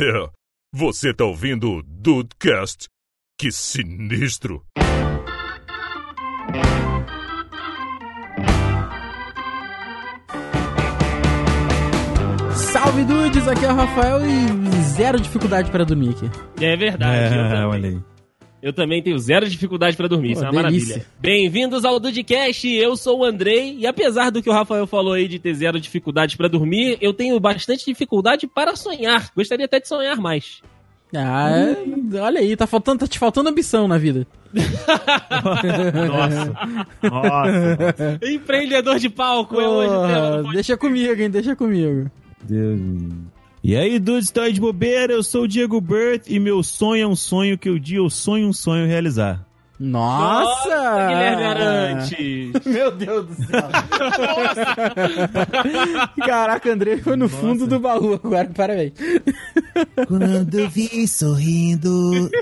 É, você tá ouvindo o Dudecast? Que sinistro! Salve dudes, aqui é o Rafael e zero dificuldade para dormir aqui. É verdade. É, olha aí. Eu também tenho zero dificuldade pra dormir, Pô, isso é uma delícia. maravilha. Bem-vindos ao Dudcast, eu sou o Andrei, e apesar do que o Rafael falou aí de ter zero dificuldade pra dormir, eu tenho bastante dificuldade para sonhar. Gostaria até de sonhar mais. Ah, é- olha aí, tá, faltando, tá te faltando ambição na vida. Nossa. Nossa. Empreendedor de palco é hoje Pô, deixa comigo, hein, deixa comigo. Deus. E aí, dudes, estão de bobeira? Eu sou o Diego Burt e meu sonho é um sonho que o dia eu sonho um sonho realizar. Nossa! Guilherme Arantes. Meu Deus do céu. Caraca, André foi no fundo do baú agora, parabéns. Quando eu vi sorrindo.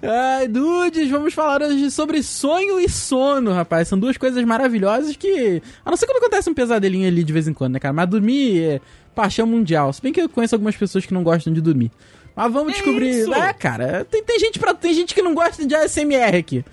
Ai, dudes, vamos falar hoje sobre sonho e sono, rapaz. São duas coisas maravilhosas que. A não ser quando acontece um pesadelinho ali de vez em quando, né, cara? Mas dormir é paixão mundial. Se bem que eu conheço algumas pessoas que não gostam de dormir. Mas vamos descobrir. isso? É, cara, tem, tem, gente pra, tem gente que não gosta de ASMR aqui.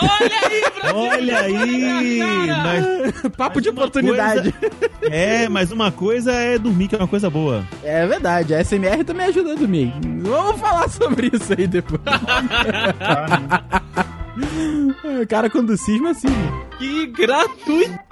Olha aí, Brasil! Olha aí! Mas, Papo de uma oportunidade. é, mas uma coisa é dormir, que é uma coisa boa. É verdade, a ASMR também ajuda a dormir. Vamos falar sobre isso aí depois. É, cara, quando cisma, cisma. Que gratuito!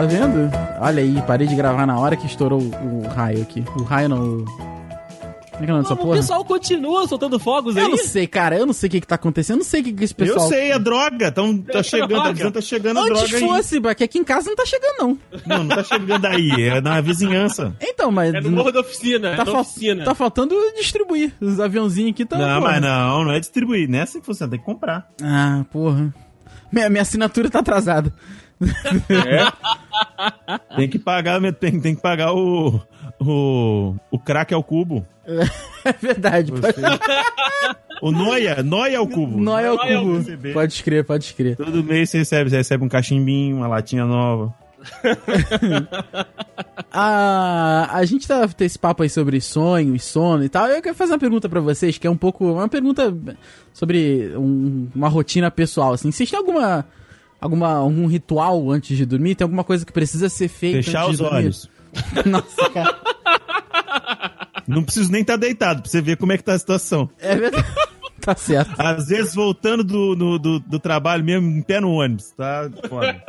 Tá vendo? Olha aí, parei de gravar na hora que estourou o, o raio aqui. O raio não. O... Como é que é o nome dessa o porra? pessoal continua soltando fogos aí? Eu não sei, cara. Eu não sei o que, que tá acontecendo. Eu não sei o que, que esse pessoal. Eu sei, é droga. Tão, tá chegando, tá droga. dizendo, tá chegando Antes droga aí. fosse, porque aqui em casa não tá chegando, não. Não, não tá chegando aí, é na vizinhança. Então, mas. É no morro da oficina, tá, é fal- oficina. tá faltando distribuir. Os aviãozinhos aqui tá. não, porra. mas não, não é distribuir, não é assim que funciona, tem que comprar. Ah, porra. Minha, minha assinatura tá atrasada. Tem que pagar, tem, tem que pagar o, o, o crack ao cubo. É verdade. O Noia, Noia ao cubo. Nóia é o Nóia é o cubo. Pode escrever, pode escrever. Todo mês você recebe, você recebe um cachimbinho, uma latinha nova. A, a gente tá tem esse papo aí sobre sonho e sono e tal. Eu quero fazer uma pergunta pra vocês, que é um pouco. Uma pergunta sobre um- uma rotina pessoal. Assim. Vocês têm alguma. Alguma, algum ritual antes de dormir? Tem alguma coisa que precisa ser feita Fechar antes os de dormir? olhos. Nossa, cara. Não preciso nem estar deitado pra você ver como é que tá a situação. É verdade. tá certo. Às vezes voltando do, no- do, do trabalho mesmo, em pé no ônibus, tá? Foda.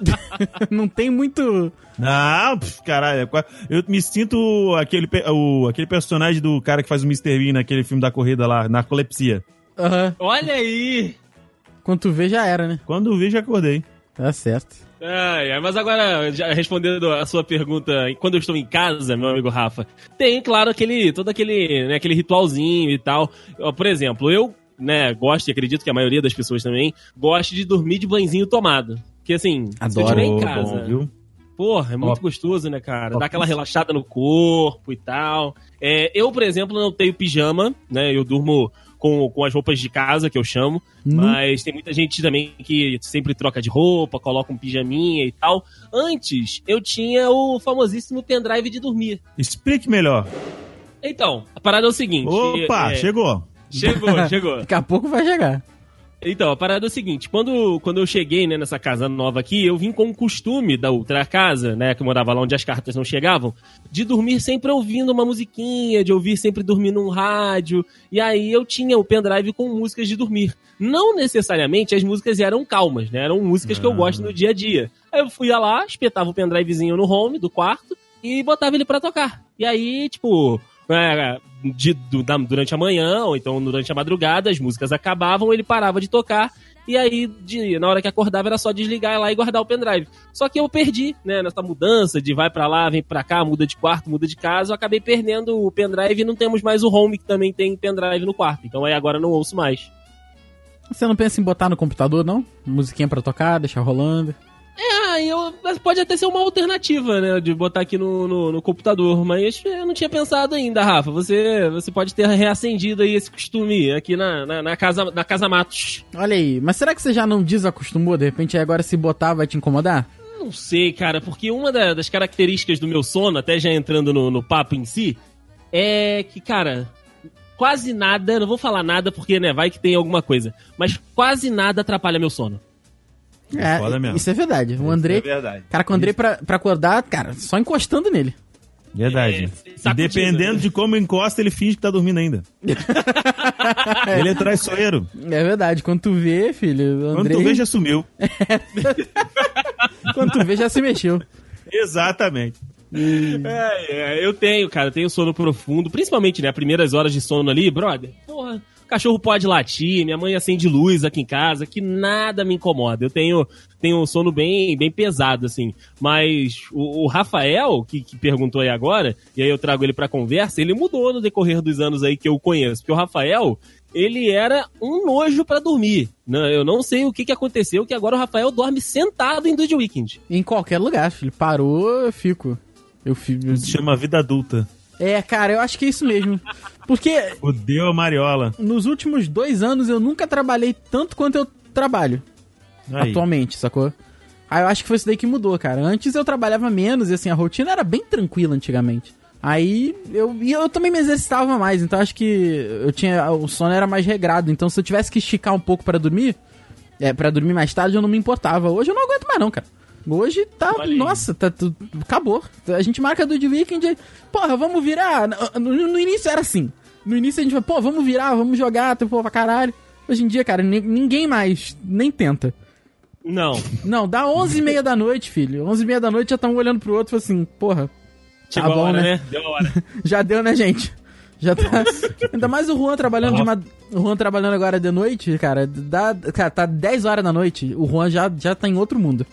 Não tem muito. Não, pff, caralho. é Eu me sinto aquele, o, aquele personagem do cara que faz o Mr. Bean naquele filme da corrida lá, Narcolepsia. Aham. Olha aí! Quando tu vê, já era, né? Quando vi, já acordei. Tá certo. Ai, ai, mas agora, já respondendo a sua pergunta, quando eu estou em casa, meu amigo Rafa, tem, claro, aquele, todo aquele, né, aquele ritualzinho e tal. Por exemplo, eu, né, gosto e acredito que a maioria das pessoas também, gosta de dormir de banhozinho tomado. Que assim, se eu Adoro. estiver em casa, bom, viu? porra, é muito Top. gostoso, né, cara? Top. Dá aquela relaxada no corpo e tal. É, eu, por exemplo, não tenho pijama, né, eu durmo com, com as roupas de casa, que eu chamo. Nu- Mas tem muita gente também que sempre troca de roupa, coloca um pijaminha e tal. Antes, eu tinha o famosíssimo pendrive de dormir. Explique melhor. Então, a parada é o seguinte. Opa, é, chegou. Chegou, chegou. Daqui a pouco vai chegar. Então, a parada é o seguinte, quando, quando eu cheguei né, nessa casa nova aqui, eu vim com o costume da outra casa, né, que eu morava lá onde as cartas não chegavam, de dormir sempre ouvindo uma musiquinha, de ouvir sempre dormindo um rádio, e aí eu tinha o pendrive com músicas de dormir. Não necessariamente as músicas eram calmas, né, eram músicas que eu Ah. gosto no dia a dia. Aí eu fui lá, espetava o pendrivezinho no home do quarto e botava ele pra tocar. E aí, tipo, é, de- durante a manhã, ou então durante a madrugada, as músicas acabavam, ele parava de tocar, e aí, de- na hora que acordava, era só desligar lá e guardar o pendrive. Só que eu perdi, né, nessa mudança de vai pra lá, vem pra cá, muda de quarto, muda de casa, eu acabei perdendo o pendrive e não temos mais o home, que também tem pendrive no quarto. Então aí agora não ouço mais. Você não pensa em botar no computador, não? Musiquinha pra tocar, deixar rolando. É, eu, pode até ser uma alternativa, né? De botar aqui no, no, no computador. Mas eu não tinha pensado ainda, Rafa. Você, você pode ter reacendido aí esse costume aqui na, na, na casa, na casa Matos. Olha aí, mas será que você já não desacostumou? De repente agora se botar vai te incomodar? Não sei, cara, porque uma da- das características do meu sono, até já entrando no, no papo em si, é que, cara, quase nada, não vou falar nada porque, né, vai que tem alguma coisa, mas quase nada atrapalha meu sono. É, foda mesmo. isso é verdade. O André, É verdade. cara, com o André pra, pra acordar, cara, só encostando nele. Verdade. É, e dependendo né? de como encosta, ele finge que tá dormindo ainda. ele é traiçoeiro. É verdade, quando tu vê, filho, o Quando tu vê, já sumiu. quando tu vê já se mexeu. Exatamente. É, é, eu tenho, cara, eu tenho sono profundo, principalmente, né, primeiras horas de sono ali, brother. Porra, cachorro pode latir, minha mãe acende luz aqui em casa, que nada me incomoda. Eu tenho, tenho um sono bem, bem pesado, assim. Mas o, o Rafael, que, que perguntou aí agora, e aí eu trago ele pra conversa, ele mudou no decorrer dos anos aí que eu conheço. Porque o Rafael, ele era um nojo pra dormir. Não, eu não sei o que, que aconteceu, que agora o Rafael dorme sentado em Dude Weekend. Em qualquer lugar, filho. Parou, eu fico. Eu fico. Se chama vida adulta. É, cara, eu acho que é isso mesmo. Porque Fudeu a Mariola. nos últimos dois anos eu nunca trabalhei tanto quanto eu trabalho Aí. atualmente, sacou? Aí eu acho que foi isso daí que mudou, cara. Antes eu trabalhava menos e assim, a rotina era bem tranquila antigamente. Aí eu, e eu também me exercitava mais, então acho que eu tinha. O sono era mais regrado. Então se eu tivesse que esticar um pouco pra dormir, é, para dormir mais tarde, eu não me importava. Hoje eu não aguento mais, não, cara. Hoje tá. Olha aí. Nossa, tá tudo. Acabou. A gente marca do The Weekend. Porra, vamos virar. No, no- início era assim. No início a gente vai, pô, vamos virar, vamos jogar, pô, pra caralho. Hoje em dia, cara, ni- ninguém mais nem tenta. Não. Não, dá 11 e meia da noite, filho. 11 e meia da noite já estão um olhando pro outro e assim, porra, Chegou bom, a hora, né? né? Deu a hora. já deu, né, gente? Já tá. Ainda mais o Juan trabalhando de uma. O Juan trabalhando agora de noite, cara. Dá, cara, tá 10 horas da noite. O Juan já, já tá em outro mundo.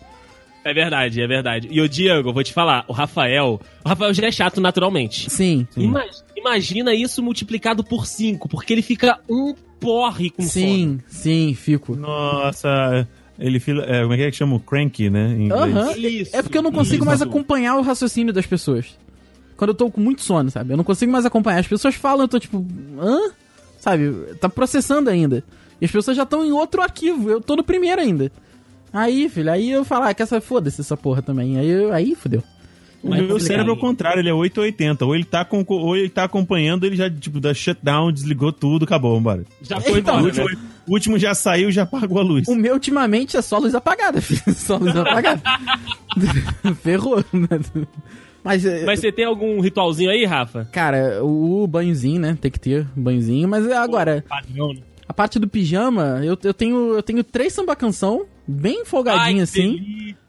É verdade, é verdade. E o Diego, eu vou te falar, o Rafael. O Rafael já é chato naturalmente. Sim. Ima- imagina isso multiplicado por 5, porque ele fica um porre com sono. Sim, sim, fico. Nossa, ele fila, é, como é que é que chama? O cranky, né? Em inglês. Aham. Isso, É porque eu não consigo isso. mais acompanhar o raciocínio das pessoas. Quando eu tô com muito sono, sabe? Eu não consigo mais acompanhar. As pessoas falam, eu tô tipo, hã? Sabe? Tá processando ainda. E as pessoas já estão em outro arquivo. Eu tô no primeiro ainda. Aí, filho, aí eu falo, ah, que essa foda-se essa porra também. Aí, eu- aí fudeu. O Mas meu cérebro é o contrário, ele é 880. Ou ele tá, com, ou ele tá acompanhando, ele já, tipo, dá shutdown, desligou tudo, acabou, vambora. Já foi Então, O embora, último, né? o último já saiu já apagou a luz. O meu, ultimamente, é só luz apagada, filho. Só luz apagada. Ferrou, né? Mas, é, Mas você tem algum ritualzinho aí, Rafa? cara, o banhozinho, né? Tem que ter banhozinho. Mas é agora, Padrão, né? A parte do pijama, eu, eu, tenho, eu tenho três samba canção, bem folgadinho Ai, assim.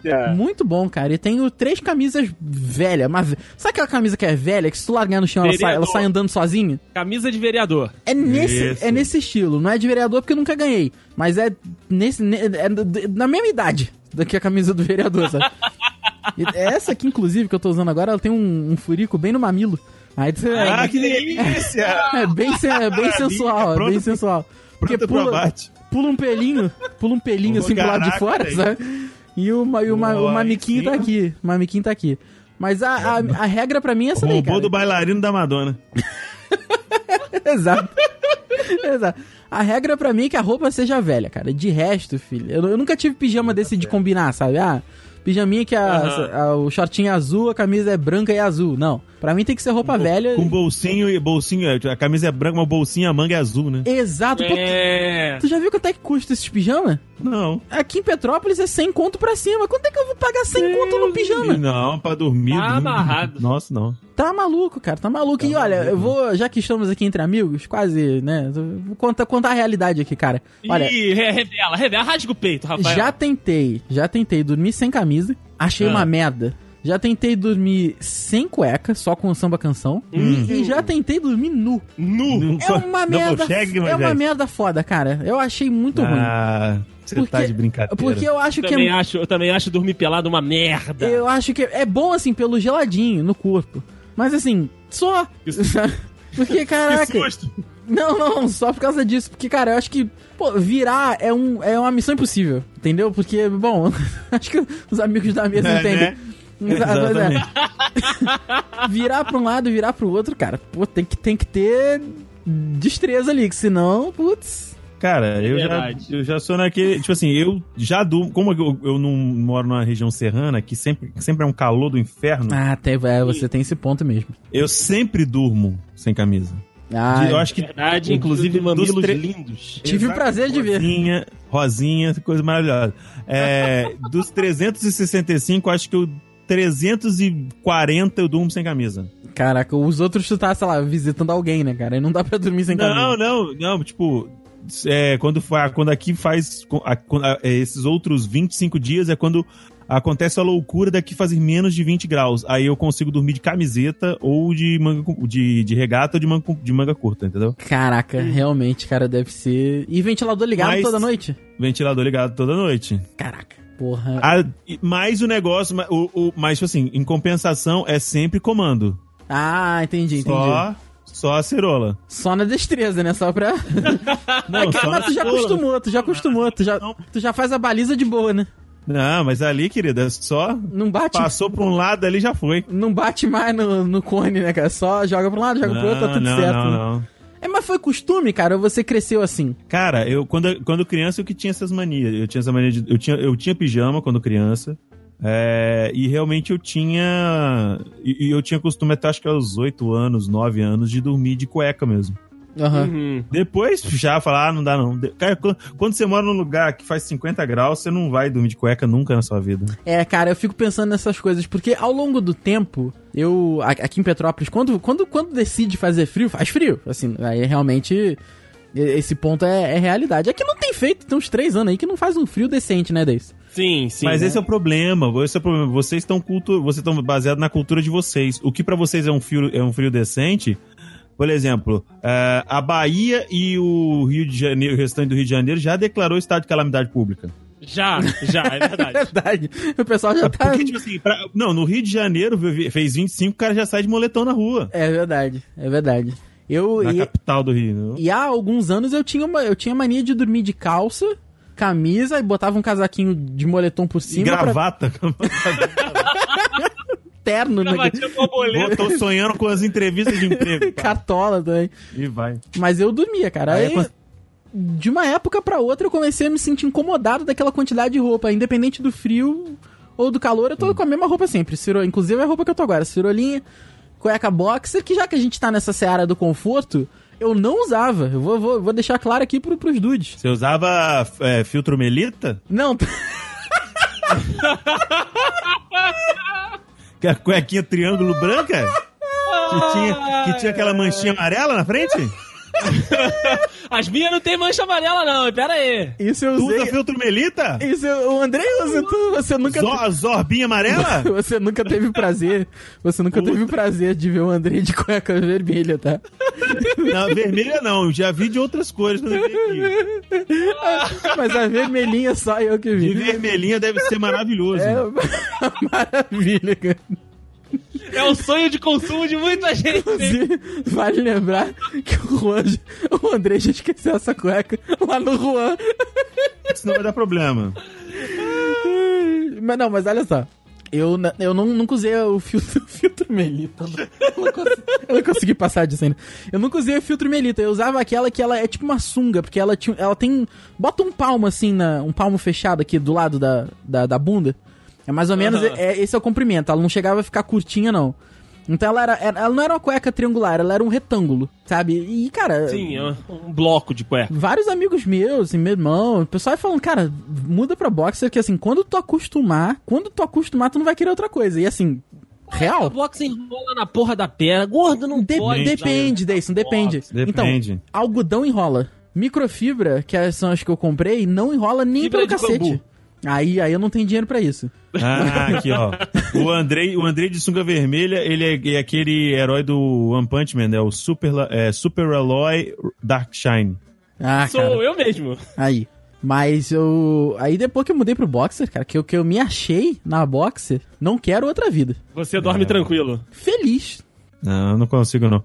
delícia. Muito bom, cara. E tenho três camisas velhas. Mas... Sabe aquela camisa que é velha, que se tu largar no chão, ela sai, ela sai andando sozinha? Camisa de vereador. É nesse, Isso. é nesse estilo. Não é de vereador porque eu nunca ganhei. Mas é nesse. ne- É na mesma idade do que a camisa do vereador, sabe? E essa aqui, inclusive, que eu tô usando agora, ela tem um, um furico bem no mamilo. Aí Ah, é, que delícia! é bem, é bem sensual, é bem sensual. Porque pula, pula um pelinho, pula um pelinho assim pro lado de Caraca, fora, velho. sabe? E o, e o, o mamiquinho tá aqui. O mamiquinho tá aqui. Mas a, a, a regra pra mim é essa daí, Roubou cara. do bailarino da Madonna. Exato. Exato. A regra pra mim é que a roupa seja velha, cara. De resto, filho, eu, eu nunca tive pijama desse de combinar, sabe? Ah, pijaminha que a, a- o shortinho é azul, a camisa é branca e azul. Não. Pra mim tem que ser roupa velha. Com bolsinho e bolsinho. A camisa é branca, mas o bolsinho a manga é azul, né? Exato. Pô, É. Tu já viu quanto é que custa esses pijama? Não. Aqui em Petrópolis é 100 conto pra cima. Quanto é que eu vou pagar 100 conto num pijama? Não, pra dormir. Tá amarrado. Nossa, não. Tá maluco, cara, tá maluco. e olha, eu vou, já que estamos aqui entre amigos, quase, né? Vou contar, contar a realidade aqui, cara. Olha, Ih, re- revela, revela, rasga o peito, Rafael. já tentei, já tentei dormir sem camisa, achei Ah. uma merda. Já tentei dormir sem cueca, só com samba canção. Hum. E, já tentei dormir nu. Nu. É uma merda. é uma merda foda, cara. Eu achei muito ruim. Ah, você Porque- tá de brincadeira. Porque eu acho Eu que também, é, acho, eu também acho dormir pelado uma merda. eu acho que é bom assim pelo geladinho no corpo. Mas assim, só Porque, caraca. Que susto. Não, não, só por causa disso. Porque, cara, eu acho que, pô, virar é, um, é uma missão impossível. Entendeu? Porque, bom, acho que os amigos da mesa É, entendem. né? É. Exatamente. virar pra um lado e virar pro outro, cara, pô, tem que, tem que ter destreza ali, que senão, putz. Cara, eu já, eu já sou naquele. Tipo assim, eu já durmo. Como eu, eu não moro numa região serrana, que sempre, sempre é um calor do inferno, Ah, até, é, você tem esse ponto mesmo. eu sempre durmo sem camisa. Ah, eu acho que. Verdade, o- inclusive mamilos tre- lindos. tive o Exato, prazer de ver. Rosinha, rosinha, coisa maravilhosa. É, dos 365, acho que eu 340 eu durmo sem camisa. Caraca, os outros tu tá, sei lá, visitando alguém, né, cara? Aí não dá pra dormir sem camisa. Não, não, não, tipo, é, quando, quando aqui faz a- a- é, esses outros 25 dias é quando acontece a loucura daqui fazer menos de 20 graus. Aí eu consigo dormir de camiseta ou de manga de, de regata ou de manga, de manga curta, entendeu? Caraca, realmente, cara, deve ser. E ventilador ligado Mas- toda noite? Ventilador ligado toda noite. Caraca, porra. E- mas o negócio, o, o, mas tipo assim, em compensação é sempre comando. Ah, entendi, entendi. Só, só a cerola. Só na destreza, né? Só pra. Não, só Mas tu já acostumou, tu já acostumou, tu já, tu já faz a baliza de boa, né? Não, mas ali, querida, é só Não bate, passou pra um lado ali já foi. não bate mais no, no cone, né, cara? Só joga pra um lado, joga pro outro, tá tudo não, certo. não, né? não. É, mas foi costume, cara, ou você cresceu assim? Cara, eu quando, quando criança eu que tinha essas manias. Eu tinha essa mania de. Eu tinha, eu tinha pijama quando criança. É, e realmente eu tinha. E, eu tinha costume até acho que aos 8 anos, 9 anos, de dormir de cueca mesmo. Aham. Uhum. Depois já falar, ah, não dá não. Cara, quando, você mora num lugar que faz 50 graus, você não vai dormir de cueca nunca na sua vida. É, cara, eu fico pensando nessas coisas, porque ao longo do tempo, eu, aqui em Petrópolis, quando, quando, quando decide fazer frio, faz frio. Assim, aí realmente, esse ponto é, é realidade. Aqui não tem feito, tem uns três anos aí que não faz um frio decente, né, Deis? Sim, sim. Mas né? esse é o problema. Esse é o problema. Vocês estão cultu vocês estão baseados na cultura de vocês. O que pra vocês é um frio, é um frio decente. Por exemplo, eh, a Bahia e o Rio de Janeiro, o restante do Rio de Janeiro já declarou estado de calamidade pública. Já, já, é verdade. Verdade. O pessoal já tá. Porque, tipo assim, pra- não, no Rio de Janeiro fez 25, o cara já sai de moletom na rua. É verdade, é verdade. Eu. Na E, capital do Rio. né? e há alguns anos eu tinha, uma, eu tinha mania de dormir de calça, camisa e botava um casaquinho de moletom por E cima. pra- gravata. terno, né? Gravatinha borboleta. Tô sonhando com as entrevistas de emprego. pá. Cartola também. E vai. Mas eu dormia, cara. Aí Aí, é de uma época pra outra, eu comecei a me sentir incomodado daquela quantidade de roupa. Independente do frio ou do calor, eu tô com a mesma roupa sempre. Ciro... Inclusive é a roupa que eu tô agora. Cirolinha, cueca boxer, que já que a gente tá nessa seara do conforto, eu não usava. Eu vou, vou, vou deixar claro aqui pro, pros dudes. Você usava é, filtro melita? Não, Que a cuequinha triângulo branca? Que tinha, que tinha aquela manchinha amarela na frente? As minhas não tem mancha amarela, não. Pera aí. isso eu Tu usa usei. filtro melita? Isso eu, o Andrei usa, tu, você nunca. Zor, zorbinha amarela? Você nunca teve prazer. Você nunca teve prazer de ver o Andrei de cueca vermelha, tá? Não, vermelha não, já vi de outras cores eu vi aqui. Mas a vermelhinha só eu que De vi. vermelhinha deve ser maravilhoso. É maravilha, cara. É o sonho de consumo de muita gente. vale lembrar que o Juan, o André já esqueceu essa cueca lá no Juan. Senão vai dar problema. Mas não, mas olha só. Eu, eu não, nunca usei o filtro, filtro Melita. não. Eu não, consegui, eu não consegui passar disso ainda. Eu nunca usei o filtro Melita. Eu usava aquela que ela é tipo uma sunga, porque ela, tinha, ela tem. Bota um palmo assim, na, um palmo fechado aqui do lado da, da, da bunda. É mais ou menos. Aham. É, esse é o comprimento. Ela não chegava a ficar curtinha, não. Então ela era, ela não era uma cueca triangular, ela era um retângulo, sabe? E, cara. Sim, é um bloco de cueca. Vários amigos meus, assim, meu irmão, o pessoal falando, cara, muda pra boxer, que assim, quando tu acostumar, quando tu acostumar, tu não vai querer outra coisa. E assim, O real? bloco se enrola na porra da perna. Gordo não De- pode. depende, Deison, depende. Depende. Então, algodão enrola. Microfibra, que são as que eu comprei, não enrola nem Fibra pelo cacete. bambu. Aí, aí eu não tenho dinheiro pra isso. Ah, aqui, ó. O Andrei, o Andrei de sunga vermelha, ele é, é aquele herói do One Punch Man, é o Super, é, Super Alloy Dark Shine. Ah, Sou cara. eu mesmo. Aí. Mas eu. Aí depois que eu mudei pro boxer, cara, que eu, que eu me achei na boxer, não quero outra vida. Você dorme tranquilo. Feliz. Não, não consigo, não.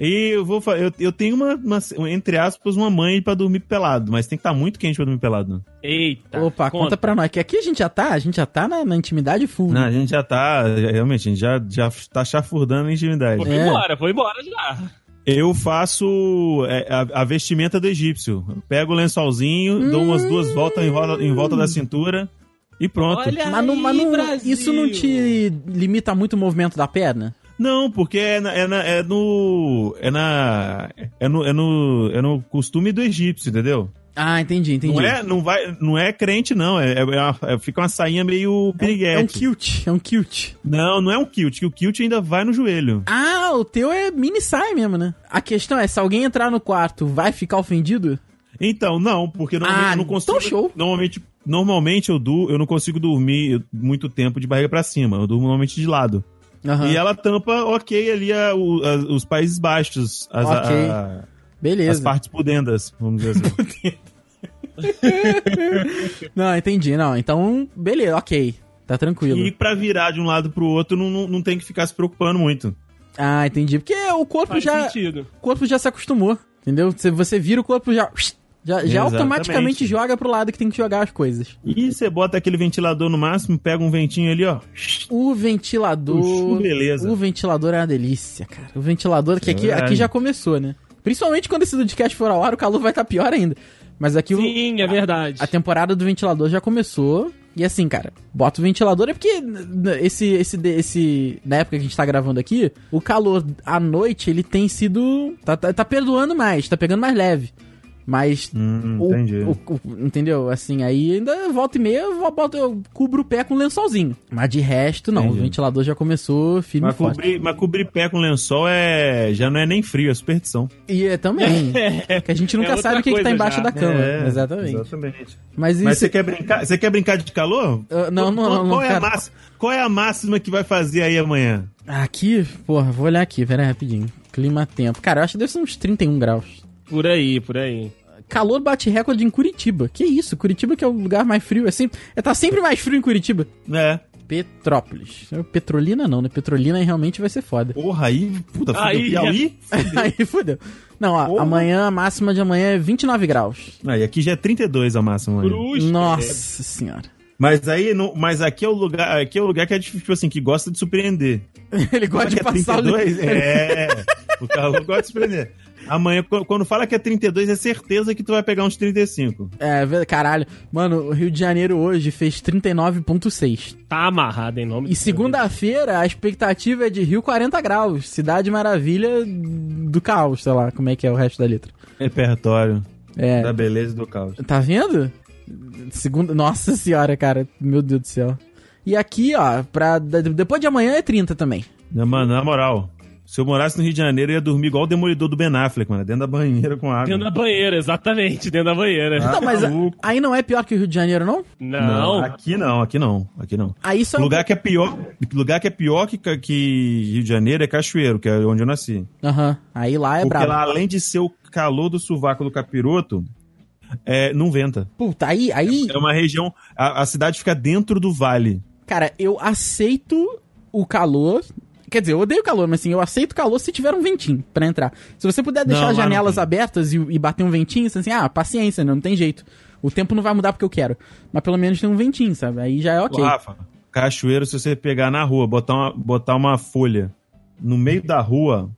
E eu vou eu, eu tenho uma, uma, entre aspas, uma mãe pra dormir pelado, mas tem que estar muito quente pra dormir pelado. Eita. Opa, conta pra nós. Que aqui a gente já tá, a gente já tá na, na intimidade full. Não, a gente já tá, realmente, a gente já, já tá chafurdando a intimidade. Foi É. embora, foi embora já. Eu faço é, a, vestimenta do egípcio. Eu pego o lençolzinho, dou umas duas voltas em, roda- em volta da cintura e pronto. Olha Mas, não, mas não- aí, Brasil. isso não te limita muito o movimento da perna? Não, porque é, na- é, na- é no. É na. É no, é, no, é no costume do egípcio, entendeu? Ah, entendi, entendi. Não é, não, vai, não é crente, não. É, é uma- é- fica uma sainha meio piriguete. É um kilt, é um kilt. Não, não é um kilt, que o kilt ainda vai no joelho. Ah, o teu é mini saia mesmo, né? A questão é, se alguém entrar no quarto, vai ficar ofendido? Então, não, porque normalmente Ah, eu não consigo. então show. Normalmente, normalmente eu, du, eu não consigo dormir muito tempo de barriga pra cima. Eu durmo normalmente de lado. Aham. E ela tampa, ok, ali a- o- a- os Países Baixos, as, Ok. a- Beleza. as partes pudendas, vamos dizer assim. Não, entendi, não. Então, beleza, ok. Tá tranquilo. e pra virar de um lado pro outro, não, não, não tem que ficar se preocupando muito. Ah, entendi. Porque o corpo Faz já. sentido. O corpo já se acostumou. Entendeu? Você, você vira o corpo já. Já, já automaticamente joga pro lado que tem que jogar as coisas. E você bota aquele ventilador no máximo, pega um ventinho ali, ó. O ventilador. Puxa, beleza. O ventilador é uma delícia, cara. O ventilador, que aqui, aqui já começou, né? Principalmente quando esse podcast for ao ar, o calor vai estar pior ainda. Mas aqui o, Sim, é verdade. a temporada do ventilador já começou. E assim, cara, bota o ventilador é porque esse, esse, esse. Na época que a gente tá gravando aqui, o calor à noite ele tem sido. Tá, tá, tá perdoando mais, tá pegando mais leve. Mas. Hum, o- entendi. o- o- entendeu? Assim, aí ainda volta e meia eu, boto, eu cubro o pé com lençolzinho. Mas de resto, não. Entendi. O ventilador já começou firme e Mas forte. cobrir, mas cobrir pé com lençol é já não é nem frio, é superstição. E é também. que a gente nunca É sabe o que, que tá embaixo já. da cama. É, exatamente. exatamente. Mas isso. Mas você quer brincar? Você quer brincar de calor? Ah, não, não, qual, não, não qual é a máxima, qual é a máxima que vai fazer aí amanhã? Aqui, porra, vou olhar aqui, pera aí, rapidinho. Clima-tempo. Cara, eu acho que deve ser uns 31 graus. Por aí, por aí. Calor bate recorde em Curitiba. Que isso? Curitiba que é o lugar mais frio. É sempre, é, tá sempre mais frio em Curitiba. É. Petrópolis. Petrolina não, né? Petrolina aí realmente vai ser foda. Porra, aí, puta, fudeu. Aí, Piauí? aí fudeu. Não, ó, Porra. amanhã, a máxima de amanhã é 29 graus. Aí aqui já é 32 a máxima. Cruz. Nossa senhora. Mas aí, não- mas aqui é o lugar, aqui é o lugar que é tipo assim, que gosta de surpreender. Ele gosta de é passar o 32, é. O calor gosta de surpreender. Amanhã, qu- quando fala que é 32, é certeza que tu vai pegar uns 35. É, caralho. Mano, o Rio de Janeiro hoje fez 39,6. Tá amarrado em nome E segunda-feira a expectativa é de Rio 40 graus. Cidade Maravilha do caos, sei lá, como é que é o resto da letra. Repertório É. da beleza e do caos. Tá vendo? Segunda. Nossa senhora, cara. Meu Deus do céu. E aqui, ó, pra, depois de amanhã é 30 também. Não, Mano, na moral, se eu morasse no Rio de Janeiro, eu ia dormir igual o demolidor do Ben Affleck, mano, dentro da banheira com água. Dentro da banheira, exatamente, dentro da banheira. Ah, não, mas a- maluco. aí não é pior que o Rio de Janeiro, não? Não. aqui não, aqui não, aqui não. Aí só. Lugar que é pior, lugar que é pior que, que Rio de Janeiro é Cachoeiro, que é onde eu nasci. Aham. Aí lá é Porque brabo. lá, além de ser o calor do sovaco do capiroto, é, não venta. Puta, aí, aí. É uma região. A, a cidade fica dentro do vale. Cara, eu aceito o calor. Quer dizer, eu odeio calor, mas assim, eu aceito calor se tiver um ventinho pra entrar. Se você puder deixar Não, as janelas abertas e, e bater um ventinho, assim, ah, paciência, não tem jeito. O tempo não vai mudar porque eu quero. Mas pelo menos tem um ventinho, sabe? Aí já é ok. Ô, Rafa, cachoeiro, se você pegar na rua, botar uma, botar uma folha no meio da rua.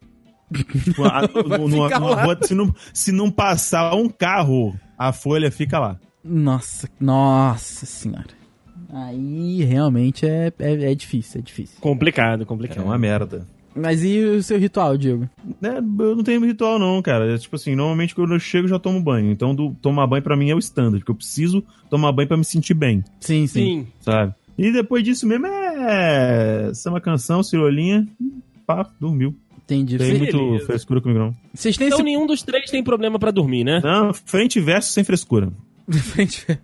tipo, a- Vai numa- numa rua, se, não, se não passar um carro, a folha fica lá. Nossa, nossa senhora. Aí realmente é, é, é difícil, é difícil. Complicado, É complicado. uma merda. Mas e o seu ritual, Diego? É, eu não tenho ritual, não, cara. É, tipo assim, normalmente quando eu chego eu já tomo banho. Então, do, tomar banho pra mim é o standard, porque eu preciso tomar banho pra me sentir bem, Sim, sim. Sim. sabe? E depois disso mesmo é. Samba canção, cirolinha, pá, dormiu. Entendi. Tem Cê- muito Beleza. frescura comigo, não. Vocês têm Então esse. nenhum dos três tem problema pra dormir, né? Não, frente e verso sem frescura. Frente- Va-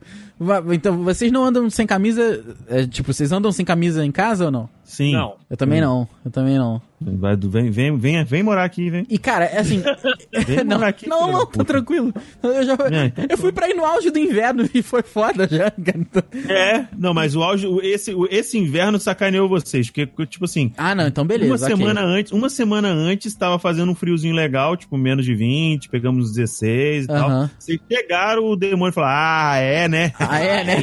Então, vocês não andam sem camisa. é, tipo, vocês andam sem camisa em casa ou não? Sim. Não. Eu também não. Eu também não. Vai, vem, vem, vem, vem morar aqui, vem. E, cara, é assim. Vem não, morar aqui, não, não, tá tranquilo. Eu, já, É. eu fui pra ir no auge do inverno e foi foda já. Então- É, não, mas o auge, esse, esse inverno sacaneou vocês, porque, tipo assim, Ah, não, então beleza. uma ok. semana antes, uma semana antes tava fazendo um friozinho legal, tipo menos de 20, pegamos 16 e tal. Aham. Vocês chegaram, o demônio falou: "Ah, é, né?" Ah, é, né?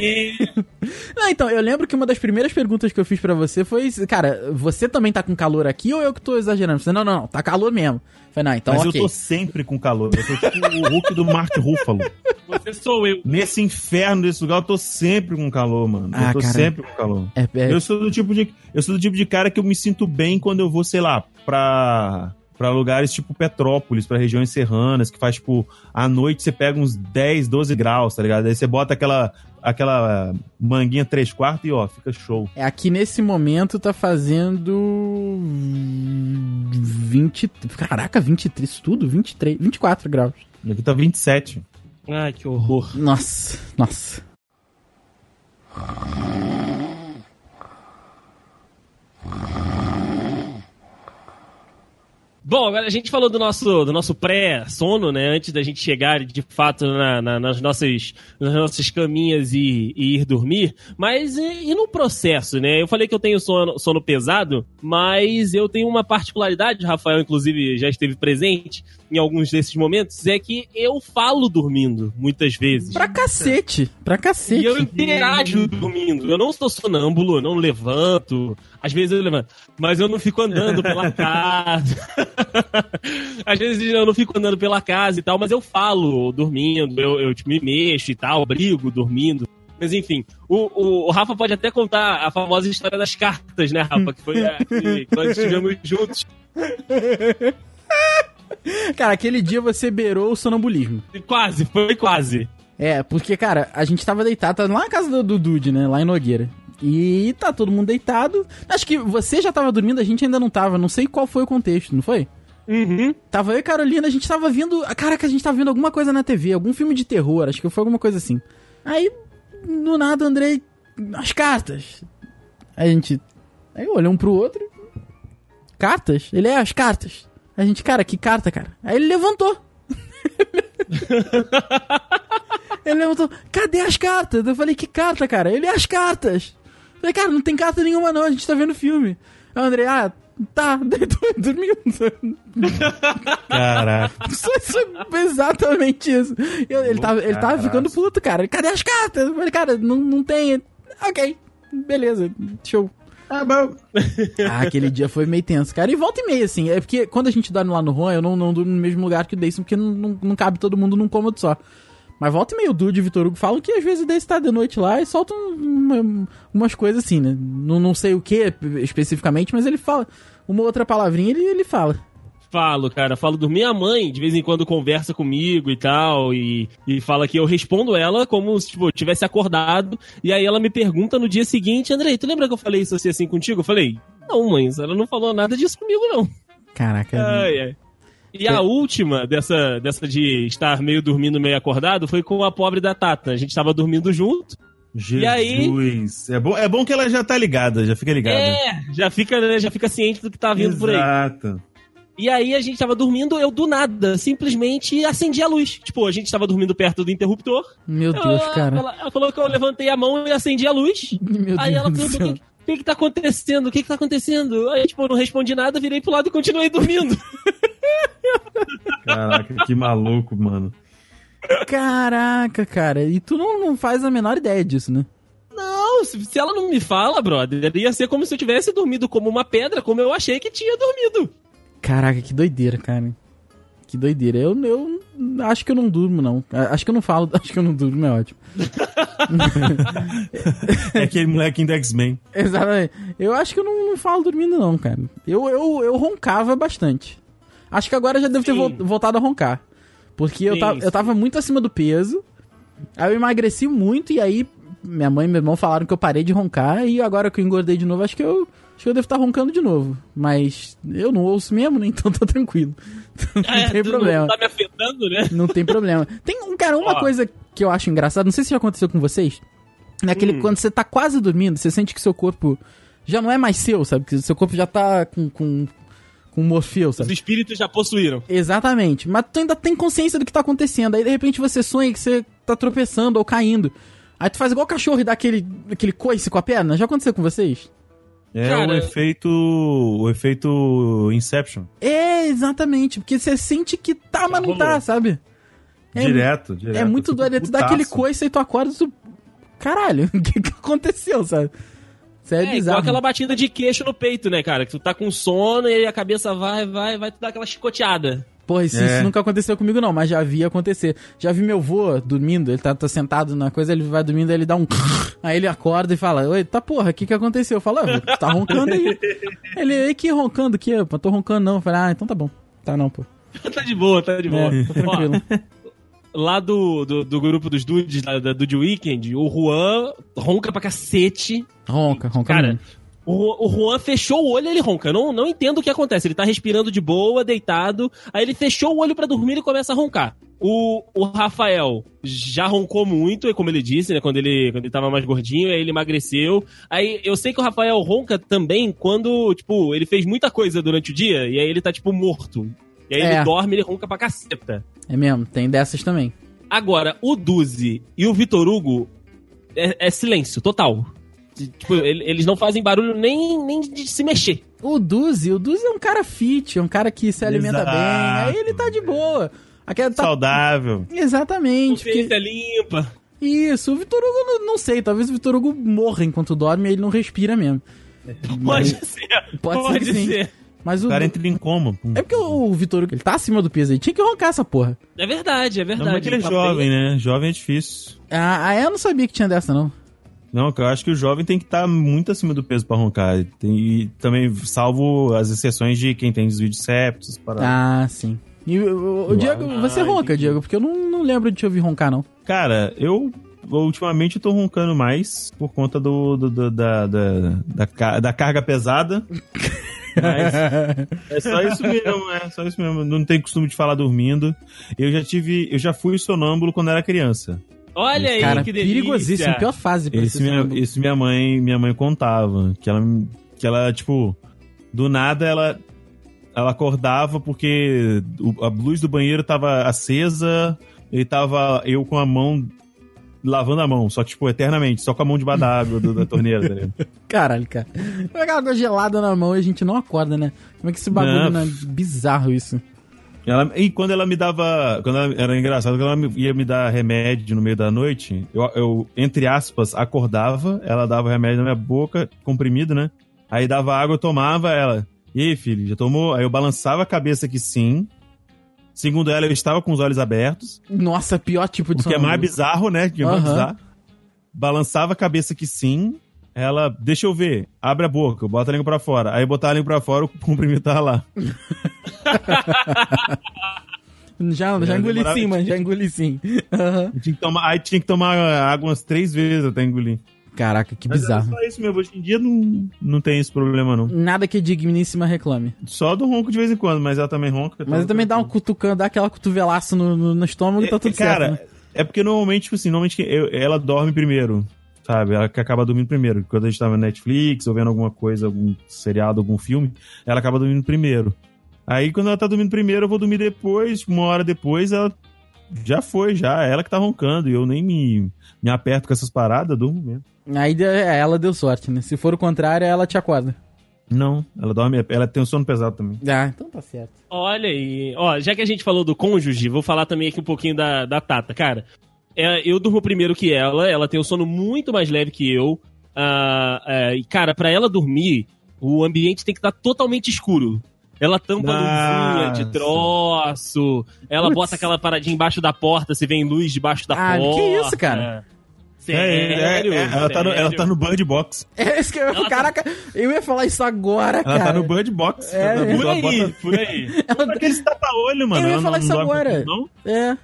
Não, então, eu lembro que uma das primeiras perguntas que eu fiz pra você foi: Cara, você também tá com calor aqui ou eu que tô exagerando? Você, não, não, não, tá calor mesmo. Eu Falei, não, então Mas ok. eu tô sempre com calor. Eu sou tipo o Hulk do Mark Ruffalo. Você sou eu. Nesse inferno desse lugar, eu tô sempre com calor, mano. Ah, eu tô cara. sempre com calor. É, é- Eu sou do tipo de eu sou do tipo de cara que eu me sinto bem quando eu vou, sei lá, pra para lugares tipo Petrópolis, pra regiões serranas, que faz tipo à noite você pega uns 10, 12 graus, tá ligado? Aí você bota aquela aquela manguinha 3 quartos e ó, fica show. é, aqui nesse momento tá fazendo. 20. Caraca, 23, isso tudo? 23, 24 graus. E aqui tá 27. Ai, que horror. Nossa, nossa. Bom, agora a gente falou do nosso, do nosso pré-sono, né? Antes da gente chegar de fato na- na- nas, nossas, nas nossas caminhas e, e ir dormir. Mas e, e no processo, né? Eu falei que eu tenho sono, sono pesado, mas eu tenho uma particularidade, Rafael, inclusive, já esteve presente em alguns desses momentos, é que eu falo dormindo, muitas vezes. Pra cacete, pra E cacete. eu interajo dormindo. Eu não sou sonâmbulo, não levanto. Às vezes eu levanto, mas eu não fico andando pela casa. Às vezes eu não fico andando pela casa e tal, mas eu falo dormindo, eu, eu tipo, me mexo e tal, brigo dormindo. Mas enfim, o, o, o Rafa pode até contar a famosa história das cartas, né, Rafa? Que foi a que, nós estivemos juntos. Cara, aquele dia você beirou o sonambulismo. Quase, foi quase. É, porque, cara, a gente tava deitado, tá lá na casa do, do Dude, né? Lá em Nogueira. E tá todo mundo deitado. Acho que você já tava dormindo, a gente ainda não tava. Não sei qual foi o contexto, não foi? Uhum. Tava eu e Carolina, a gente tava vendo. Caraca, a gente tava vendo alguma coisa na TV, algum filme de terror, acho que foi alguma coisa assim. Aí, do nada, o Andrei. As cartas. A gente. Aí olhou um pro outro. Cartas? Ele é as cartas. A gente, cara, que carta, cara? Aí ele levantou. ele levantou, cadê as cartas? Eu falei, que carta, cara? Ele, as cartas. Falei, cara, não tem carta nenhuma não, a gente tá vendo filme. Aí o André, ah, tá, dormiu. Caraca. Isso, isso exatamente isso. Eu- ele, tava, ele tava ficando puto, cara. Cadê as cartas? Eu falei, cara, não, não tem. Ok, beleza, show. Ah, bom. Ah, aquele dia foi meio tenso, cara. E volta e meia, assim. É porque quando a gente dorme lá no Ron, eu não, não durmo no mesmo lugar que o Deison, porque não, não, não cabe todo mundo num cômodo só. Mas volta e meia, o Dude e o Vitor Hugo falam que às vezes o Deison tá de noite lá e soltam uma- umas coisas assim, né? Não, não sei o que especificamente, mas ele fala. Uma outra palavrinha ele, ele fala. Falo, cara, falo dormir. Minha mãe, de vez em quando, conversa comigo e tal, e, e fala que eu respondo ela como se, tipo, eu tivesse acordado. E aí ela me pergunta no dia seguinte, Andrei, tu lembra que eu falei isso assim, assim contigo? Eu falei, não, mãe, ela não falou nada disso comigo, não. Caraca. Ai, ai. E a última dessa, dessa de estar meio dormindo, meio acordado, foi com a pobre da Tata. A gente tava dormindo junto. Jesus. aí? É bom, é bom que ela já tá ligada, já fica ligada. É, já fica, né, já fica ciente do que tá vindo por aí. Exato. E aí a gente tava dormindo, eu do nada, simplesmente acendi a luz. Tipo, a gente tava dormindo perto do interruptor. Meu Deus, ela, cara. Ela, ela falou que eu levantei a mão e acendi a luz. Meu aí Deus ela perguntou. O que, que tá acontecendo? O que que tá acontecendo? Aí, tipo, eu não respondi nada, virei pro lado e continuei dormindo. Caraca, que maluco, mano. Caraca, cara. E tu não, não faz a menor ideia disso, né? não, se, se ela não me fala, brother, ia ser como se eu tivesse dormido como uma pedra, como eu achei que tinha dormido. Caraca, que doideira, cara. Que doideira. Eu, eu acho que eu não durmo, não. Acho que eu não falo, acho que eu não durmo, é ótimo. É aquele molequinho do X-Men. Exatamente. Eu acho que eu não, não falo dormindo, não, cara. Eu, eu, eu roncava bastante. Acho que agora eu já devo ter Sim. vol- voltado a roncar. Porque eu, Sim, tava, eu sim. tava muito acima do peso. Aí eu emagreci muito e aí minha mãe e meu irmão falaram que eu parei de roncar. E agora que eu engordei de novo, acho que eu. Acho que eu devo estar roncando de novo. Mas eu não ouço mesmo, né? Então tá tranquilo. Não É, tem problema. Não tá me afetando, né? Não tem problema. Tem um, Cara, uma Ó. coisa que eu acho engraçada, não sei se já aconteceu com vocês, naquele Hum. quando você tá quase dormindo, você sente que seu corpo já não é mais seu, sabe? Que seu corpo já tá com com com morfeu, Os sabe? espíritos já possuíram. Exatamente. Mas tu ainda tem consciência do que tá acontecendo. Aí de repente você sonha que você tá tropeçando ou caindo. Aí tu faz igual o cachorro e dá aquele, aquele coice com a perna. Já aconteceu com vocês? É Cara- o efeito. O efeito Inception. É, exatamente. Porque você sente que tá, mas não tá, sabe? É, direto, direto. É muito doido. Aí Tu dá aquele coice e tu acorda e tu... Caralho, o que, que aconteceu, sabe? Isso é, É, igual aquela batida de queixo no peito, né, cara? Que tu tá com sono e aí a cabeça vai, vai, vai tu dar aquela chicoteada. Porra, isso, É. isso nunca aconteceu comigo, não, mas já vi acontecer. Já vi meu vô dormindo, ele tá, tá sentado na coisa, ele vai dormindo, aí ele dá um. Aí ele acorda e fala: Oi, tá porra, o que que aconteceu? Eu falo: ah, tá roncando aí. ele, ei, que roncando aqui? Eu tô roncando não. Eu falei: Ah, então tá bom. Tá não, pô. tá de boa, tá de boa. É, tá tranquilo. Lá do, do, do grupo dos dudes, da, da Dude Weekend, o Juan ronca pra cacete. Ronca, ronca. Cara, mesmo. O, Juan fechou o olho e ele ronca. Eu não, não entendo o que acontece. Ele tá respirando de boa, deitado. Aí ele fechou o olho pra dormir e começa a roncar. O, o Rafael já roncou muito, como ele disse, né? Quando ele, quando ele tava mais gordinho, aí ele emagreceu. Aí eu sei que o Rafael ronca também quando, tipo, ele fez muita coisa durante o dia e aí ele tá, tipo, morto. E aí É. ele dorme e ele ronca pra caceta. É mesmo, tem dessas também. Agora, o Duzi e o Vitor Hugo é, é silêncio, total. Tipo, ele- eles não fazem barulho nem, nem de se mexer. O Duzi, o Duzi é um cara fit, é um cara que se alimenta Exato. bem. Aí ele tá de boa. Aquela tá... Saudável. Exatamente. porque- Consciência limpa. Isso, o Vitor Hugo, não, não sei, talvez o Vitor Hugo morra enquanto dorme e ele não respira mesmo. Pode Mas- ser. Pode, ser que sim. Mas o. O cara entra em coma. É porque o Vitor Hugo, ele tá acima do peso aí. Tinha que roncar essa porra. É verdade, é Não, verdade. mas que ele é jovem, né? Jovem é difícil. Ah, ah, eu não sabia que tinha dessa, não. Não, eu acho que o jovem tem que estar muito acima do peso pra roncar. Tem, e também, salvo as exceções de quem tem desvio de septos, paradas. Ah, sim. E o, Diego, Ah, você ronca, entendi. Diego, porque eu não, não lembro de te ouvir roncar, não. Cara, eu ultimamente eu tô roncando mais por conta do, do- do- da, da, da, da carga pesada. Mas é só isso mesmo, é só isso mesmo. Não tenho costume de falar dormindo. Eu já tive, eu já fui sonâmbulo quando era criança. Olha aí, Cara, que delícia. perigosíssimo, pior fase pra Esse minha, esse minha mãe, minha mãe contava que ela, que ela tipo, do nada ela ela acordava porque a luz do banheiro tava acesa, e tava eu com a mão lavando a mão, só que, tipo, eternamente, só com a mão debaixo da água do- da torneira, tá ligado? Caralho, cara. Pegar água gelada na mão e a gente não acorda, né? Como é que esse bagulho Não. não é bizarro isso? Ela, e quando ela me dava. Quando ela, era engraçado, quando ela me- ia me dar remédio no meio da noite, eu, eu, entre aspas, acordava, ela dava remédio na minha boca, comprimido, né? Aí dava água, eu tomava, ela. E aí, filho, já tomou? Aí eu balançava a cabeça que sim. Segundo ela, eu estava com os olhos abertos. Nossa, pior tipo de O que é mais bizarro, né? Que é mais Aham. bizarro. Balançava a cabeça que sim. Ela, deixa eu ver, abre a boca, bota a língua pra fora. Aí botar a língua pra fora, o comprimido tava lá. Já, já É, engoli demorava- sim, mano, já engoli sim. Aham. Tinha que tomar, aí tinha que tomar água umas três vezes até engolir. Caraca, que Mas bizarro. é só isso mesmo. Hoje em dia não, não tem esse problema, não. Nada que a digníssima reclame. Só do ronco de vez em quando, mas ela também ronca. Mas também dá um cutucão, dá aquela cotovelaço no, no, no estômago e tá tudo Cara, certo. Né? é porque normalmente, tipo assim, normalmente eu- ela dorme primeiro, sabe? Ela que acaba dormindo primeiro. Quando a gente tá na Netflix ou vendo alguma coisa, algum seriado, algum filme, ela acaba dormindo primeiro. Aí quando ela tá dormindo primeiro, eu vou dormir depois, uma hora depois, ela já foi, já. Ela que tá roncando. E eu nem me, me aperto com essas paradas, durmo mesmo. Aí é, ela deu sorte, né? Se for o contrário, ela te acorda. Não, ela dorme, ela tem um sono pesado também. Ah, então tá certo. Olha aí. Ó, já que a gente falou do cônjuge, vou falar também aqui um pouquinho da, da Tata. Cara, é, eu durmo primeiro que ela, ela tem um sono muito mais leve que eu. Ah, é, e, cara, pra ela dormir, o ambiente tem que estar totalmente escuro. Ela tampa a luzinha de troço, ela Putz. bota aquela paradinha embaixo da porta, se vem luz debaixo da Ah, que porta. isso, cara? Sério? É, é, ela, tá no, ela sério. tá no Bird Box. É isso que eu. Ela- Caraca, eu ia falar isso agora, Ela cara. tá no Bird Box. É, Ela Por ela aí, bota- por aí. Ela- Aqueles tapa-olho, mano. Eu ia Ela falar não isso agora. Não? É.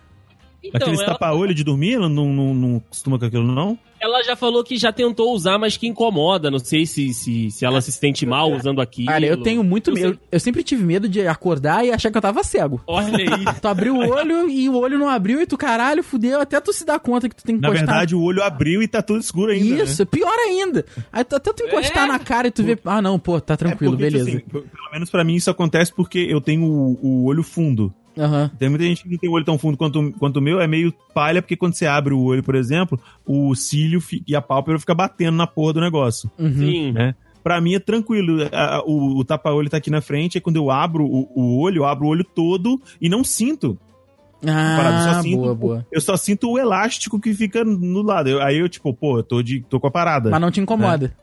Então, Aqueles ela, tapa-olho de dormir, ela não, não, não costuma com aquilo, não? ela já falou que já tentou usar, mas que incomoda. Não sei se, se, se ela se sente mal usando aquilo. Cara, eu tenho muito Eu medo. sei. Eu sempre tive medo de acordar e achar que eu tava cego. Olha aí. Tu abriu o olho e o olho não abriu e tu, caralho, fudeu, até tu se dar conta que tu tem que Na encostar. verdade, o olho abriu e tá tudo escuro ainda. né? Isso, pior ainda. Aí tu- até tu encostar É. na cara e tu ver. Ah, não, pô, tá É tranquilo, porque, beleza. assim, pelo menos pra mim isso acontece porque eu tenho o, o olho fundo. Aham. Tem muita gente que não tem o olho tão fundo quanto, quanto o meu, é meio palha, porque quando você abre o olho, por exemplo, o cílio e a pálpebra fica batendo na porra do negócio, Uhum. Sim. né? Pra mim é tranquilo, a- a- o, o tapa-olho tá aqui na frente, e quando eu abro o, o olho, eu abro o olho todo e não sinto. Parado, eu só Ah, sinto- boa, boa. Eu só sinto o elástico que fica no lado. Eu- aí eu, tipo, pô, eu tô, de, tô com a parada. Mas não te incomoda.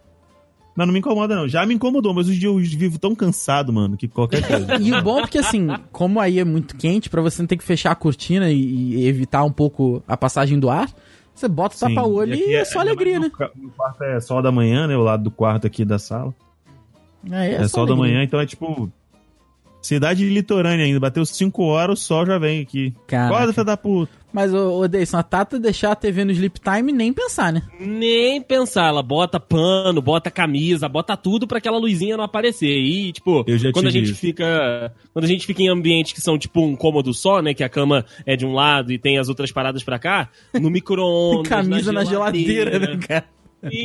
Não, não me incomoda, não. Já me incomodou, mas hoje em dia eu vivo tão cansado, mano, que qualquer coisa. E o bom é porque, assim, como aí é muito quente, pra você não ter que fechar a cortina e, e evitar um pouco a passagem do ar, você bota o tapa-olho e, aqui é só ainda alegria, né? No quarto é sol da manhã, né? O lado do quarto aqui da sala. É, É, sol da alegria. manhã, então é tipo. Cidade litorânea ainda. Bateu 5 horas, o sol já vem aqui. Caraca. Acorda, filho da puta. Mas, ô, ô Deison, a Tata deixar a TV no sleep time nem pensar, né? Nem pensar, ela bota pano, bota camisa, bota tudo pra aquela luzinha não aparecer. E, tipo, Eu já quando a gente isso. fica. Quando a gente fica em ambientes que são, tipo, um cômodo só, né? Que a cama é de um lado e tem as outras paradas pra cá, no micro-ondas. Camisa na geladeira, né, cara? E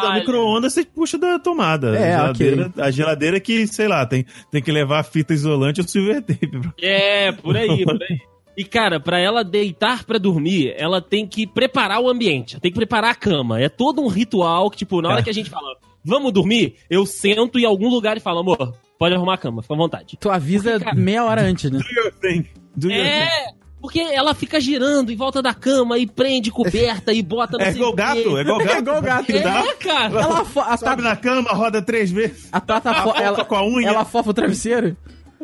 da micro-ondas você puxa da tomada. É, a, geladeira, a geladeira que, sei lá, tem, tem que levar fita isolante ou silver tape. pra- É, por aí, por aí. E, cara, pra ela deitar pra dormir, ela tem que preparar o ambiente, tem que preparar a cama. É todo um ritual que, tipo, na hora É. que a gente fala, vamos dormir, eu sento em algum lugar e falo, amor, pode arrumar a cama, fica à vontade. Tu avisa Porque, cara- meia hora antes, né? Do your thing. Do your thing. É, porque ela fica girando em volta da cama e prende coberta e bota no É igual gato, é igual gato. É igual gato. Dá, É, cara. Ela fo- a sobe Tata, na cama, roda três vezes. a Tata fo- fofa ela, com a unha. ela fofa o travesseiro?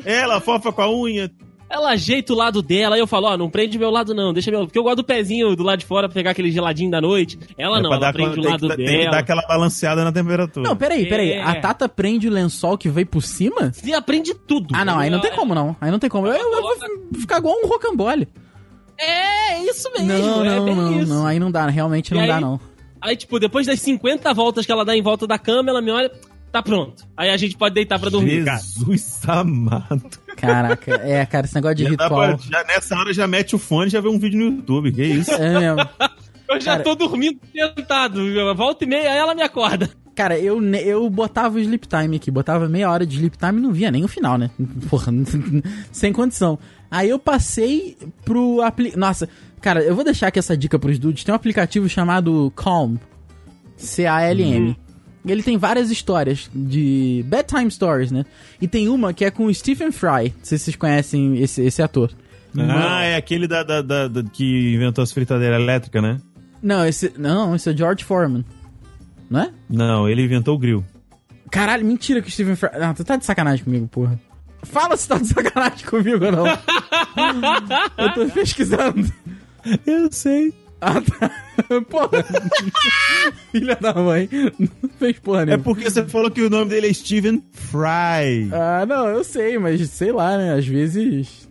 Ela fofa com a unha. Ela ajeita o lado dela, aí eu falo, ó, não prende meu lado não, deixa meu... Porque eu gosto do pezinho do lado de fora pra pegar aquele geladinho da noite. Ela É não, ela dar prende o lado que dar- Tem que dela. dar aquela balanceada na temperatura. Não, peraí, peraí. É. A Tata prende o lençol que veio por cima? Se aprende tudo. Ah, não, aí não tem Ela- como não. Aí não tem como. Eu, eu vou ficar igual um rocambole. É, isso mesmo. Não, é não, bem não, isso. não. Aí não dá, realmente E não aí- dá, não. Aí, tipo, depois das 50 voltas que ela dá em volta da cama, ela me olha, tá pronto. Aí a gente pode deitar pra dormir, cara. Jesus amado. Caraca, é, cara, esse negócio de Já ritual. pra- já nessa hora já mete o fone e já vê um vídeo no YouTube. Que isso? É mesmo. Eu já Cara- tô dormindo sentado. Volta e meia, aí ela me acorda. Cara, eu, ne- eu botava o sleep time aqui, botava meia hora de sleep time e não via nem o final, né? Porra, sem condição. Aí eu passei pro apli... Nossa, cara, eu vou deixar aqui essa dica pros dudes. Tem um aplicativo chamado Calm. C-A-L-M. E Ele tem várias histórias de bedtime stories, né? E tem uma que é com o Stephen Fry. Não sei se vocês conhecem esse, esse ator. Ah, é aquele da, da- da- da- que inventou as fritadeiras elétricas, né? Não, esse, não, esse é George Foreman. Não é? Não, ele inventou o grill. Caralho, mentira que o Stephen Fry. Ah, tu tá de sacanagem comigo, porra. Fala se tá de sacanagem comigo ou não. Eu tô pesquisando. Eu sei. Ah, tá. Porra. Filha da mãe. Não fez porra É nenhuma. porque você falou que o nome dele é Steven Fry. Ah, não, eu sei, mas sei lá, né? Às vezes.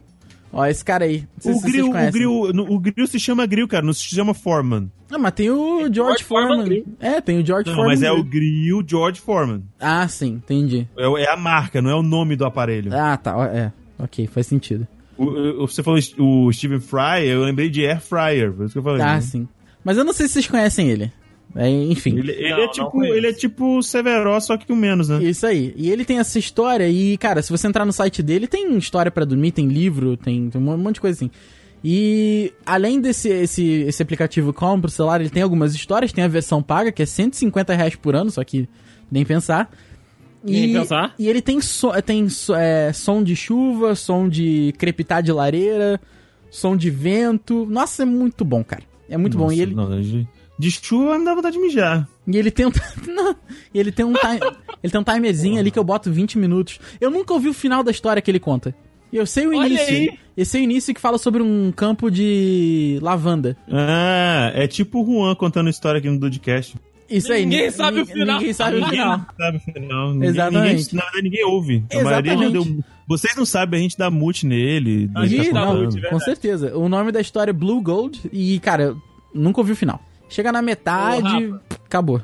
Ó, esse cara aí. O grill, o grill, o grill se chama grill, cara, não se chama Foreman. Ah, mas tem o George, George Foreman Foreman. Grill. É, tem o George Não, Foreman. mas é o Grill. George Foreman. Ah, sim, entendi. É, é a marca, não é o nome do aparelho. Ah, tá. É. Ok, faz sentido. O- o- você falou o Steven Fry, eu lembrei de Air Fryer, por isso que eu falei. Ah, né? sim. Mas eu não sei se vocês conhecem ele. É, enfim. Ele, ele Não, é tipo, ele é tipo Severo, só que com menos, né? Isso aí. E ele tem essa história e, cara, se você entrar no site dele, tem história pra dormir, tem livro, tem, tem um monte de coisa assim. E além desse esse, esse aplicativo Calm pro celular, ele tem algumas histórias, tem a versão paga, que é 150 reais por ano, só que nem pensar. Nem pensar. E ele tem, so, tem so- é, som de chuva, som de crepitar de lareira, som de vento. Nossa, é muito bom, cara. É muito bom. Nossa, E ele, não, de, de chuva me dá vontade de mijar. e ele tem um. Não, e ele tem um time, ele tem um timerzinho ali que eu boto 20 minutos. Eu nunca ouvi o final da história que ele conta. E eu sei o Olha início. aí. Eu sei o início que fala sobre um campo de lavanda. Ah, é tipo o Juan contando história aqui no Dudcast. Isso aí. Ninguém ni- sabe o final. Ninguém sabe o Ninguém final. sabe o final. Ninguém- Exatamente. Ninguém, na verdade, ninguém ouve. A maioria já Exatamente. deu, Vocês não sabem, a gente dá mute nele. A gente Ih, dá mute, com verdade. certeza. O nome da história é Blue Gold e, cara, nunca ouvi o final. Chega na metade, Ô, acabou.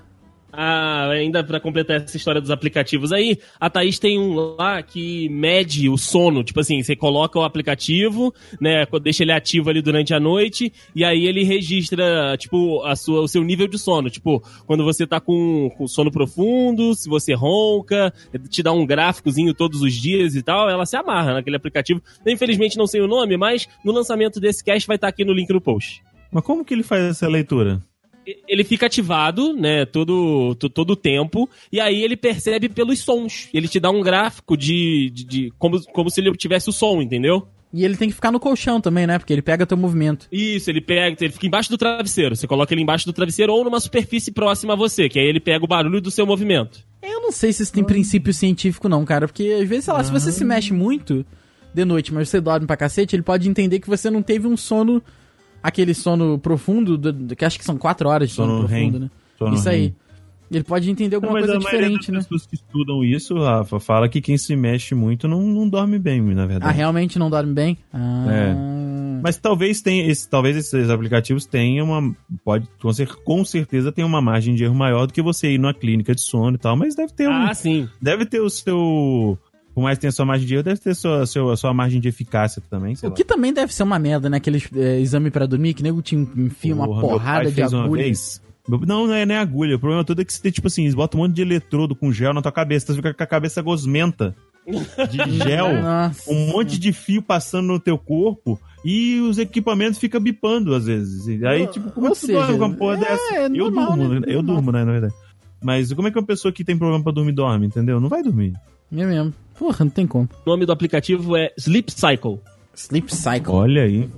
Ah, ainda pra completar essa história dos aplicativos aí, a Thaís tem um lá que mede o sono. Tipo assim, você coloca o aplicativo, né? Deixa ele ativo ali durante a noite, e aí ele registra, tipo, a sua, o seu nível de sono. Tipo, quando você tá com, com sono profundo, se você ronca, te dá um gráficozinho todos os dias e tal, ela se amarra naquele aplicativo. Infelizmente não sei o nome, mas no lançamento desse cast vai estar aqui no link no post Mas como que ele faz essa leitura? Ele fica ativado, né, todo, to- todo o tempo, e aí ele percebe pelos sons. Ele te dá um gráfico de. de, de- como, como se ele tivesse o som, entendeu? E ele tem que ficar no colchão também, né? Porque ele pega teu movimento. Isso, ele pega, ele fica embaixo do travesseiro. Você coloca ele embaixo do travesseiro ou numa superfície próxima a você, que aí ele pega o barulho do seu movimento. Eu não sei se isso tem princípio científico, não, cara. Porque às vezes, sei lá, se você se mexe muito de noite, mas você dorme pra cacete, ele pode entender que você não teve um sono. Aquele sono profundo, do- do- que acho que são quatro horas de sono, Sono profundo, REM. né? Sono isso REM. aí. Ele pode entender alguma Não, mas coisa diferente, né? pessoas que estudam isso, Rafa, fala que quem se mexe muito não, não dorme bem, na Ah, verdade. realmente não dorme bem? Ah. Mas talvez tenha, esse, talvez esses aplicativos tenham uma. Pode, com, cer- com certeza tem uma margem de erro maior do que você ir numa clínica de sono e tal, mas deve ter um. Ah, sim. Deve ter o seu. Por mais que tenha sua margem de erro, deve ter sua, seu, a sua margem de eficácia também. O lá. que também deve ser uma merda, né? Aquele é, exame pra dormir, que nego te enfia uma Porra, meu porrada de fez uma agulha. vez. Meu- Não, não é nem agulha. O problema todo é que você tem, tipo assim, eles botam um monte de eletrodo com gel na tua cabeça. Tu fica com a cabeça gosmenta de gel. Nossa. um monte de fio passando no teu corpo e os equipamentos ficam bipando às vezes. Aí, tipo, como Ou é que tu seja, dorme com uma porra é dessa? eu normal, durmo, né? né? Eu Normal. durmo, né, na verdade. Mas como é que uma pessoa que tem problema pra dormir dorme, entendeu? Não vai dormir. É mesmo. Porra, não tem como. O nome do aplicativo é Sleep Cycle. Sleep Cycle. Olha aí.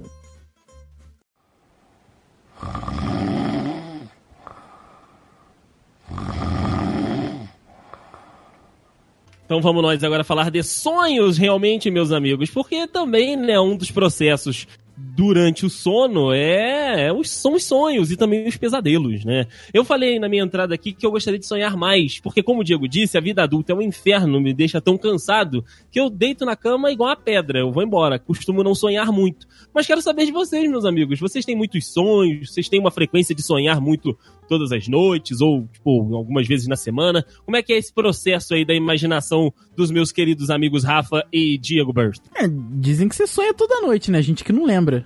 Então vamos nós agora falar de sonhos, realmente, meus amigos, porque também, né, um dos processos durante o sono é, é os, são os sonhos e também os pesadelos, né? Eu falei na minha entrada aqui que eu gostaria de sonhar mais, porque como o Diego disse, a vida adulta é um inferno, me deixa tão cansado que eu deito na cama igual uma pedra, eu vou embora, costumo não sonhar muito. Mas quero saber de vocês, meus amigos, vocês têm muitos sonhos, vocês têm uma frequência de sonhar muito todas as noites ou, tipo, algumas vezes na semana? Como é que é esse processo aí da imaginação dos meus queridos amigos Rafa e Diego Burst? É, dizem que você sonha toda noite, né? Gente que não lembra.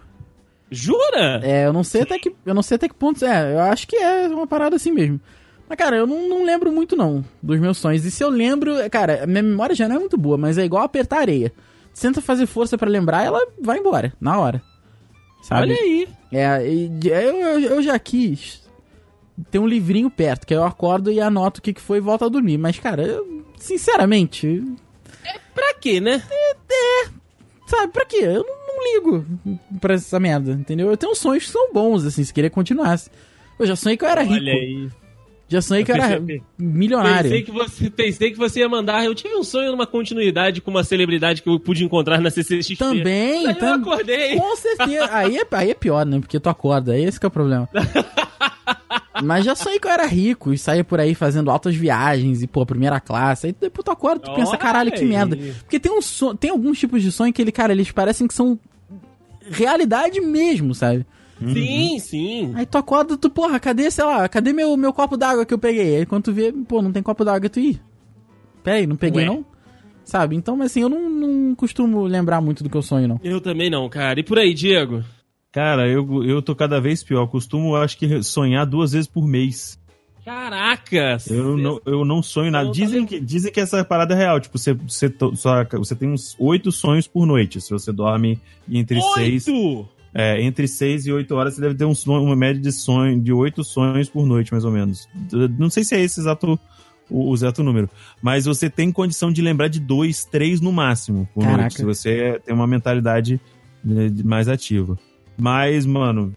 Jura? É, eu não sei até que. Eu não sei até que ponto. É, eu acho que é uma parada assim mesmo. Mas, cara, eu não, não lembro muito, não, dos meus sonhos. E se eu lembro, é, cara, minha memória já não é muito boa, mas é igual apertar areia. Tenta fazer força pra lembrar, ela vai embora, na hora. Sabe? Olha aí. É, eu, eu já quis ter um livrinho perto, que aí eu acordo e anoto o que, que foi e volto a dormir. Mas, cara, eu, sinceramente, Pra quê, né? sabe, pra quê? Eu não, não ligo pra essa merda, entendeu? Eu tenho sonhos que são bons, assim, se queria continuasse. Eu já sonhei que eu era rico. Olha aí. Já sonhei que eu era pensei- milionário. Pensei que, você, pensei que você ia mandar. Eu tive um sonho numa continuidade com uma celebridade que eu pude encontrar na CCXP. Também, Aí eu tam- acordei. Com certeza. Aí é, aí é pior, né? Porque tu acorda, aí esse que é o problema. Mas já sonhei que eu era rico e saía por aí fazendo altas viagens e, pô, primeira classe. Aí depois tu acorda, tu pensa, caralho, que merda. Porque tem, um son... tem alguns tipos de sonho que ele, cara, eles parecem que são realidade mesmo, sabe? Sim, sim. Aí tu acorda, tu, porra, cadê, sei lá, cadê meu, meu copo d'água que eu peguei? Aí quando tu vê, pô, não tem copo d'água, tu ir. Peraí, não peguei Ué. não? Sabe? Então, mas assim, eu não, não costumo lembrar muito do que eu sonho, não. Eu também não, cara. E por aí, Diego? Cara, eu, eu tô cada vez pior. Eu costumo, eu acho que, sonhar duas vezes por mês. Caraca! Eu não, eu não sonho nada. Não, tá Dizem que, dizem que essa parada é real. Tipo, você, você, to- só- você tem uns oito sonhos por noite. Se você dorme entre seis. Oito! É, entre 6 e 8 horas você deve ter um sonho, uma média de sonho de 8 sonhos por noite, mais ou menos. Não sei se é esse exato o, o exato número, mas você tem condição de lembrar de dois, três no máximo por Caraca. noite, se você tem uma mentalidade né, de- mais ativa. Mas, mano,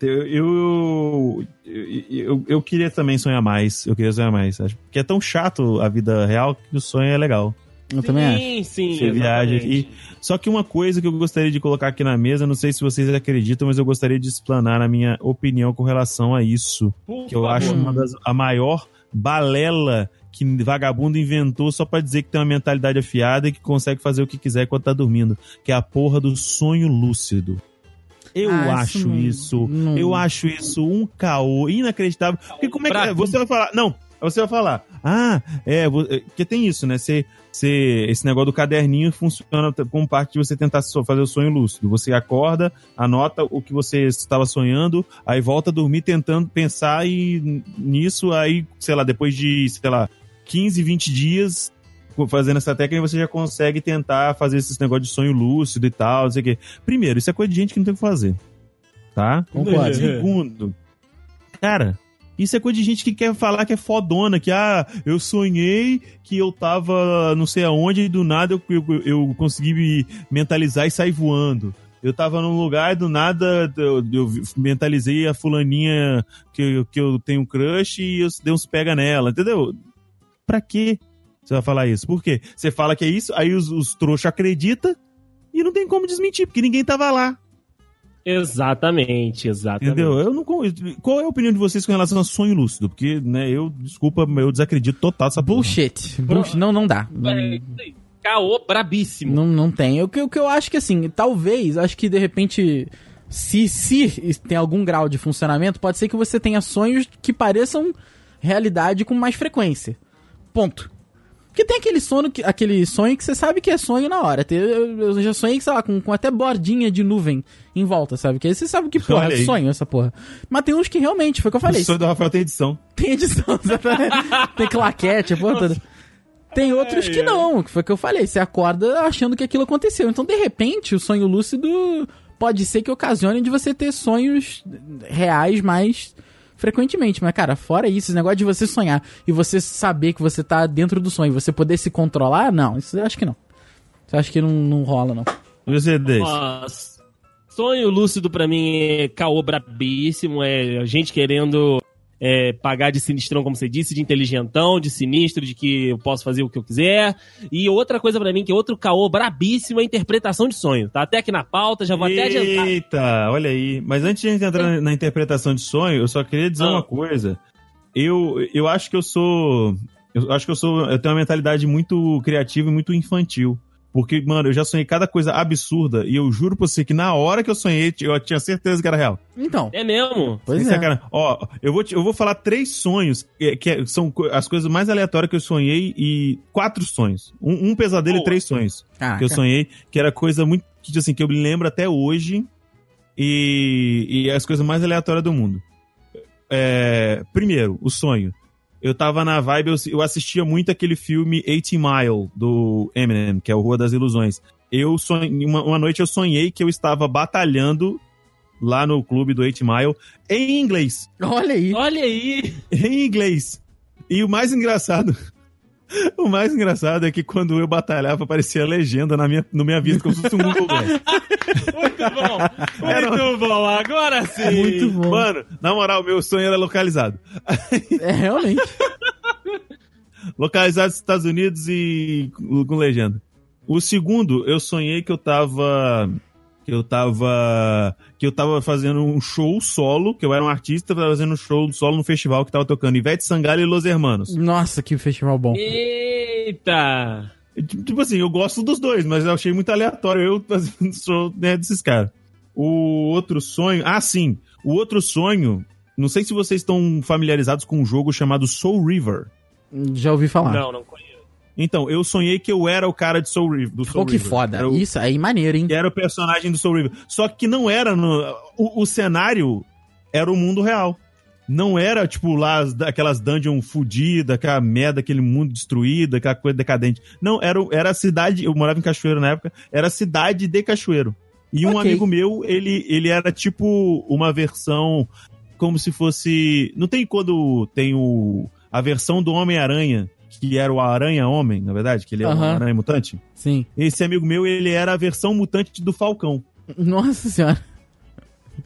eu, eu, eu, eu, eu queria também sonhar mais. Eu queria sonhar mais. Acho que é tão chato a vida real que o sonho é legal. Eu também acho. Sim, sim. Você viaja e Só que uma coisa que eu gostaria de colocar aqui na mesa, não sei se vocês acreditam, mas eu gostaria de explanar a minha opinião com relação a isso. Por Que eu favor. acho uma das, a maior balela que vagabundo inventou só pra dizer que tem uma mentalidade afiada e que consegue fazer o que quiser quando tá dormindo. Que é a porra do sonho lúcido. Eu Ah, acho isso. não- Eu acho isso um caô inacreditável. Porque como é que. Pra- Você vai falar. Não, você vai falar. Ah, é. é, Porque tem isso, né? Você, você, esse negócio do caderninho funciona como parte de você tentar fazer o sonho lúcido. Você acorda, anota o que você estava sonhando, aí volta a dormir tentando pensar e nisso, aí, sei lá, depois de, sei lá, 15, 20 dias fazendo essa técnica, você já consegue tentar fazer esses negócios de sonho lúcido e tal, não sei o quê. Primeiro, isso é coisa de gente que não tem o que fazer. Tá? Concordo. Segundo, cara, isso é coisa de gente que quer falar que é fodona, que ah, eu sonhei que eu tava não sei aonde e do nada eu, eu, eu consegui me mentalizar e sair voando. Eu tava num lugar e do nada eu, eu mentalizei a fulaninha que, eu- que eu tenho crush e eu dei uns pega nela, entendeu? Pra quê você vai falar isso? Por quê? Você fala que é isso, aí os, os trouxas acreditam e não tem como desmentir, porque ninguém tava lá. Exatamente, exatamente. Entendeu? Eu não, qual é a opinião de vocês com relação a sonho lúcido? Porque, né, eu, desculpa, eu desacredito total essa porra. Bullshit. Bullshit. Não, não dá. Não, É, Caô brabíssimo. não, não tem. O que, o que eu acho que, assim, talvez, acho que de repente, se, se tem algum grau de funcionamento, pode ser que você tenha sonhos que pareçam realidade com mais frequência. Ponto. Porque tem aquele sono, que, aquele sonho que você sabe que é sonho na hora. Eu, já sonhei, sei lá, com, com até bordinha de nuvem em volta, sabe? Que aí você sabe que porra, é sonho essa porra. Mas tem uns que realmente, foi o que eu falei. O sonho do Rafael tem edição. Tem edição, tem claquete, a porra toda. Tem outros que não, que foi o que eu falei. Você acorda achando que aquilo aconteceu. Então, de repente, o sonho lúcido pode ser que ocasione de você ter sonhos reais mais frequentemente. Mas, cara, fora isso, esse negócio de você sonhar e você saber que você tá dentro do sonho, você poder se controlar, não, isso eu acho que não. Isso eu acho que não, não rola, não. Você? Nossa. Sonho lúcido pra mim é caô brabíssimo, é gente querendo é, pagar de sinistrão, como você disse, de inteligentão, de sinistro, de que eu posso fazer o que eu quiser. E outra coisa pra mim, que é outro caô brabíssimo, é a interpretação de sonho. Tá até aqui na pauta, já vou até adiantar. Eita, olha aí. Mas antes de a gente entrar na, na interpretação de sonho, eu só queria dizer Ah. uma coisa. Eu, eu acho que eu sou. Eu acho que eu sou. Eu tenho uma mentalidade muito criativa e muito infantil. Porque, mano, eu já sonhei cada coisa absurda e eu juro pra você que na hora que eu sonhei, eu tinha certeza que era real. Então, É mesmo? pois Sem é. sacanagem. Ó, eu vou, te- eu vou falar três sonhos que, que são co- as coisas mais aleatórias que eu sonhei e quatro sonhos. Um, um pesadelo e três sonhos Ah, que eu cara. sonhei, que era coisa muito, que, assim, que eu me lembro até hoje e, e é as coisas mais aleatórias do mundo. É, primeiro, o sonho. Eu tava na vibe, eu, eu assistia muito aquele filme 80 Mile, do Eminem, que é o Rua das Ilusões. Eu sonhei, uma, uma noite eu sonhei que eu estava batalhando lá no clube do 8 Mile em inglês. Olha aí. Olha aí! Em inglês. E o mais engraçado. O mais engraçado é que quando eu batalhava, aparecia a legenda na minha, no minha vida, como se fosse um Google Glass. Muito bom! Era- Muito bom, agora sim! Muito bom. Mano, na moral, meu sonho era localizado. É, realmente. Localizado nos Estados Unidos e com legenda. O segundo, eu sonhei que eu tava. Que eu tava. Que eu tava fazendo um show solo, que eu era um artista, tava fazendo um show solo no festival que tava tocando Ivete Sangalo e Los Hermanos. Nossa, que festival bom. Eita! Tipo assim, eu gosto dos dois, mas eu achei muito aleatório eu fazendo show né, desses caras. O outro sonho. Ah, sim. O outro sonho. Não sei se vocês estão familiarizados com um jogo chamado Soul River. Já ouvi falar. Não, não conheço. Então, eu sonhei que eu era o cara de Soul River. Do Soul Pô, que River. foda. O, Isso aí, maneiro, hein? era o personagem do Soul River. Só que não era no. O, o cenário era o mundo real. Não era, tipo, lá as- aquelas dungeons fodidas, aquela merda, aquele mundo destruído, aquela coisa decadente. Não, era, era a cidade. Eu morava em Cachoeiro na época, era a cidade de Cachoeiro. E um Ok. amigo meu, ele, ele era tipo uma versão como se fosse. Não tem quando tem o. A versão do Homem-Aranha, que era o Aranha-Homem, na verdade, que ele é um aranha mutante. Sim. Esse amigo meu, ele era a versão mutante do Falcão. Nossa senhora.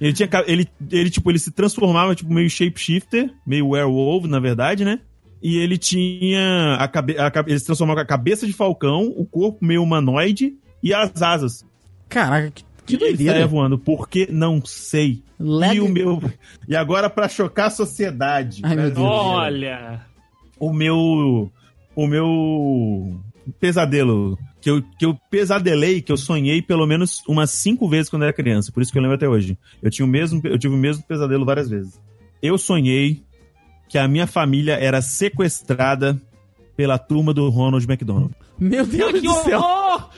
Ele tinha ele, ele tipo ele se transformava tipo meio shapeshifter, meio werewolf, na verdade, né? E ele tinha. A cabe, a, cabe- eles transformaram a cabeça de falcão, o corpo meio humanoide e as asas. Caraca, que, que E ele doideira. voando. Por que? Não sei. Leg- E o meu. E agora, pra chocar a sociedade. Ai, meu Deus. Olha. O meu. O meu. Pesadelo. Que eu, que eu pesadelei, que eu sonhei pelo menos umas cinco vezes quando era criança. Por isso que eu lembro até hoje. Eu, tinha o mesmo, eu tive o mesmo pesadelo várias vezes. Eu sonhei que a minha família era sequestrada pela turma do Ronald McDonald. Meu Deus Que do céu. horror!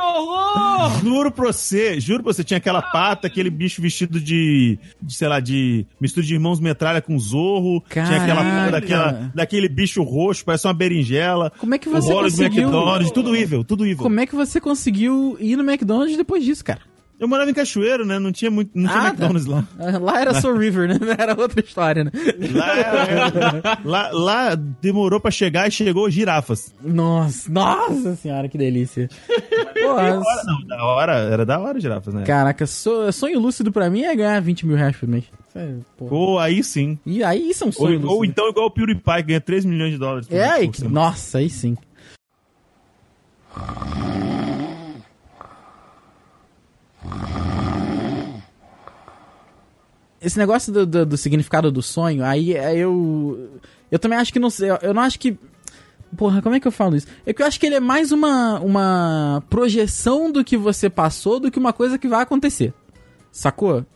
Horror! Juro pra você, juro pra você, tinha aquela pata, aquele bicho vestido de, de, sei lá, de mistura de irmãos metralha com zorro, tinha aquela daquela, daquele bicho roxo, parece uma berinjela, Como é que o você Ronald conseguiu... McDonald, tudo evil, tudo evil. Como é que você conseguiu ir no McDonald's depois disso, cara? Eu morava em Cachoeiro, né, não tinha, muito, não tinha Ah, McDonald's lá. Ah, Lá era Soul River, né? Era outra história, né? Lá, era- lá, lá demorou pra chegar e chegou girafas. Nossa, nossa senhora, que delícia. Da hora, não, da hora, era da hora girafas, né? caraca, so- sonho lúcido pra mim é ganhar 20 mil reais por mês. Isso é. Pô, aí sim. E aí é um Ou, ou então igual o PewDiePie, ganha 3 milhões de dólares. por É, aí, por que- nossa, aí sim. Esse negócio do, do- do significado do sonho, aí é, eu. Eu também acho que não sei. Eu não acho que. Porra, como é que eu falo isso? É que eu acho que ele é mais uma, uma projeção do que você passou do que uma coisa que vai acontecer. Sacou?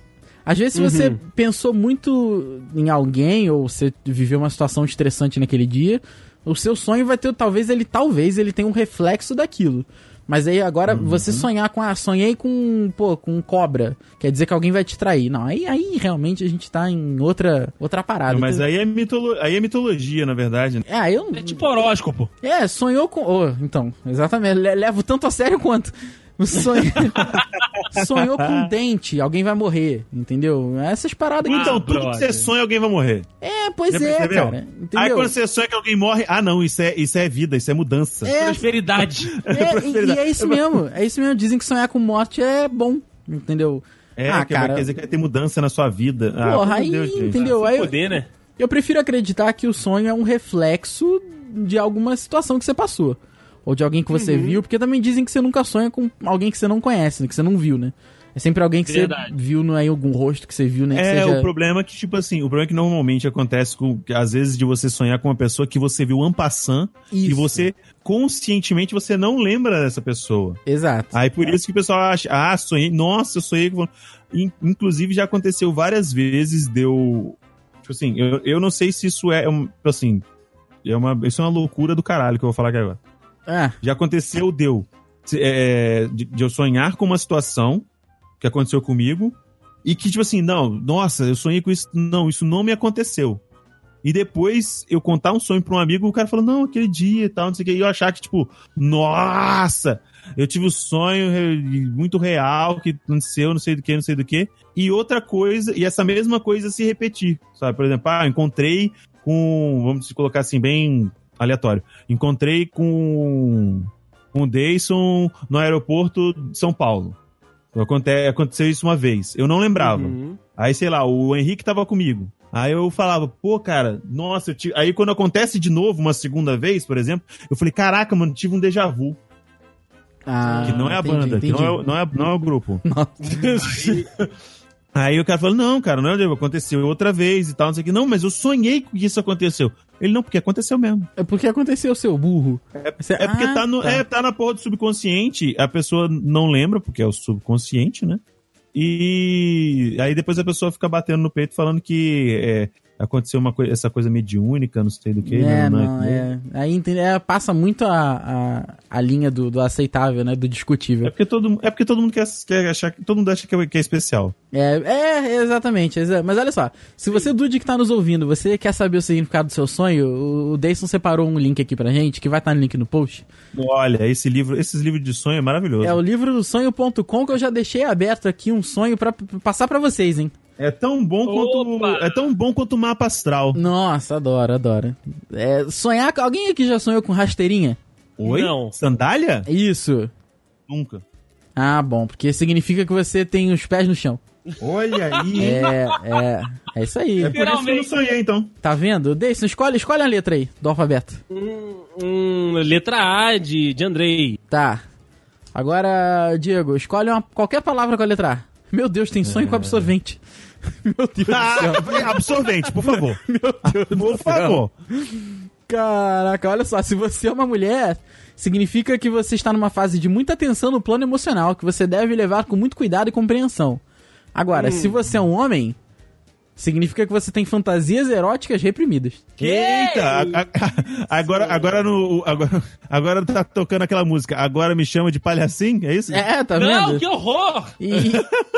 Às vezes, se você pensou muito em alguém ou você viveu uma situação estressante naquele dia, o seu sonho vai ter, talvez ele, talvez ele tenha um reflexo daquilo. Mas aí agora você sonhar com ah, sonhei com, pô, com cobra, quer dizer que alguém vai te trair. Não, aí, aí realmente a gente tá em outra outra parada. Não, mas aí é, mitolo... aí é mitologia, na verdade. né? É, aí eu É tipo horóscopo. é, sonhou com. Oh, então, exatamente. le- Levo tanto a sério quanto. O sonho... sonhou com um dente, alguém vai morrer, entendeu? Essas paradas que. Então, Ah, tudo que você sonha, alguém vai morrer. É, pois é, percebeu? cara. Entendeu? Aí quando você sonha que alguém morre, ah não, isso é, isso é vida, isso é mudança. É, Prosperidade. é, e, e é isso mesmo. É isso mesmo. Dizem que sonhar com morte é bom, entendeu? É, ah, que cara. quer dizer que vai ter mudança na sua vida. Ah, Porra, pelo aí, Deus, entendeu? Aí Poder, né? eu prefiro acreditar que o sonho é um reflexo de alguma situação que você passou. Ou de alguém que você viu, porque também dizem que você nunca sonha com alguém que você não conhece, né, que você não viu, né? É sempre alguém que Verdade. você viu no, aí, algum rosto que você viu, né? que É, seja... o problema é que, tipo assim, o problema é que normalmente acontece com, que, às vezes, de você sonhar com uma pessoa que você viu ampassant e Isso. você, conscientemente, você não lembra dessa pessoa. Exato. Aí por isso que o pessoal acha, ah, sonhei, nossa, eu sonhei com. In- Inclusive já aconteceu várias vezes, deu. Tipo assim, eu, eu não sei se isso é, um, assim, é uma, isso é uma loucura do caralho que eu vou falar aqui agora. É, Já aconteceu, deu. É, de, de eu sonhar com uma situação que aconteceu comigo e que, tipo assim, não, nossa, eu sonhei com isso. Não, isso não me aconteceu. E depois eu contar um sonho pra um amigo, o cara falou, não, aquele dia e tal, não sei o que. E eu achar que, tipo, nossa, eu tive um sonho muito real que aconteceu, não sei do que, não sei do que. E outra coisa, e essa mesma coisa se repetir, sabe? Por exemplo, ah, encontrei com, vamos colocar assim, bem aleatório. Encontrei com, com o Dayson no aeroporto de São Paulo. Aconte- Aconteceu isso uma vez. Eu não lembrava. Uhum. Aí, sei lá, o Henrique tava comigo. Aí eu falava, pô, cara, nossa, aí quando acontece de novo uma segunda vez, por exemplo, eu falei, caraca, mano, tive um déjà vu. ah, Que não é a entendi, banda, que entendi. não é, o- não, é, não é o grupo. Nossa. Aí o cara falou, não, cara, não é o aconteceu outra vez e tal, não sei o que. Não, mas eu sonhei que isso aconteceu. Ele, não, porque aconteceu mesmo. É porque aconteceu, seu burro. Você- É porque Ah, tá, no, É, tá na porra do subconsciente, a pessoa não lembra, porque é o subconsciente, né? E aí depois a pessoa fica batendo no peito falando que é, aconteceu uma essa coisa mediúnica, não sei do que. É, não, não, é. é. Aí é, passa muito a, a, a linha do, do aceitável, né? Do É discutível. porque todo, é porque todo mundo quer, quer achar que todo mundo acha que é, que é especial. É, é, exatamente. exa- Mas olha só, se você, Dude, que tá nos ouvindo, você quer saber o significado do seu sonho, o, o Dayson separou um link aqui pra gente, que vai estar no link no post. Olha, esse livro, esses livros de sonho é maravilhoso. É o livro do sonho.com que eu já deixei aberto aqui um sonho pra p- passar pra vocês, hein? É tão bom quanto Opa! é tão bom quanto o mapa astral. Nossa, adoro, adoro. É, sonhar. com- Alguém aqui já sonhou com rasteirinha? Oi? Não. Sandália? Isso. Nunca. Ah, bom, porque significa que você tem os pés no chão. Olha aí. É, é. É isso aí. É por isso que eu não sonhei, então. Tá vendo? Deison, escolhe, escolhe a letra aí do alfabeto. Hum, hum, letra A de, de Andrei. Tá. Agora, Diego, escolhe uma, qualquer palavra com a letra A. Meu Deus, tem sonho com absorvente. Meu Deus do céu. Ah, absorvente, por favor. por favor. Caraca, olha só, se você é uma mulher, significa que você está numa fase de muita tensão no plano emocional, que você deve levar com muito cuidado e compreensão. Agora, se você é um homem, significa que você tem fantasias eróticas reprimidas. Eita! a- a- agora, agora, no, agora, agora tá tocando aquela música. Agora me chama de palhacinho, é isso? É, tá Não, vendo? que horror! E,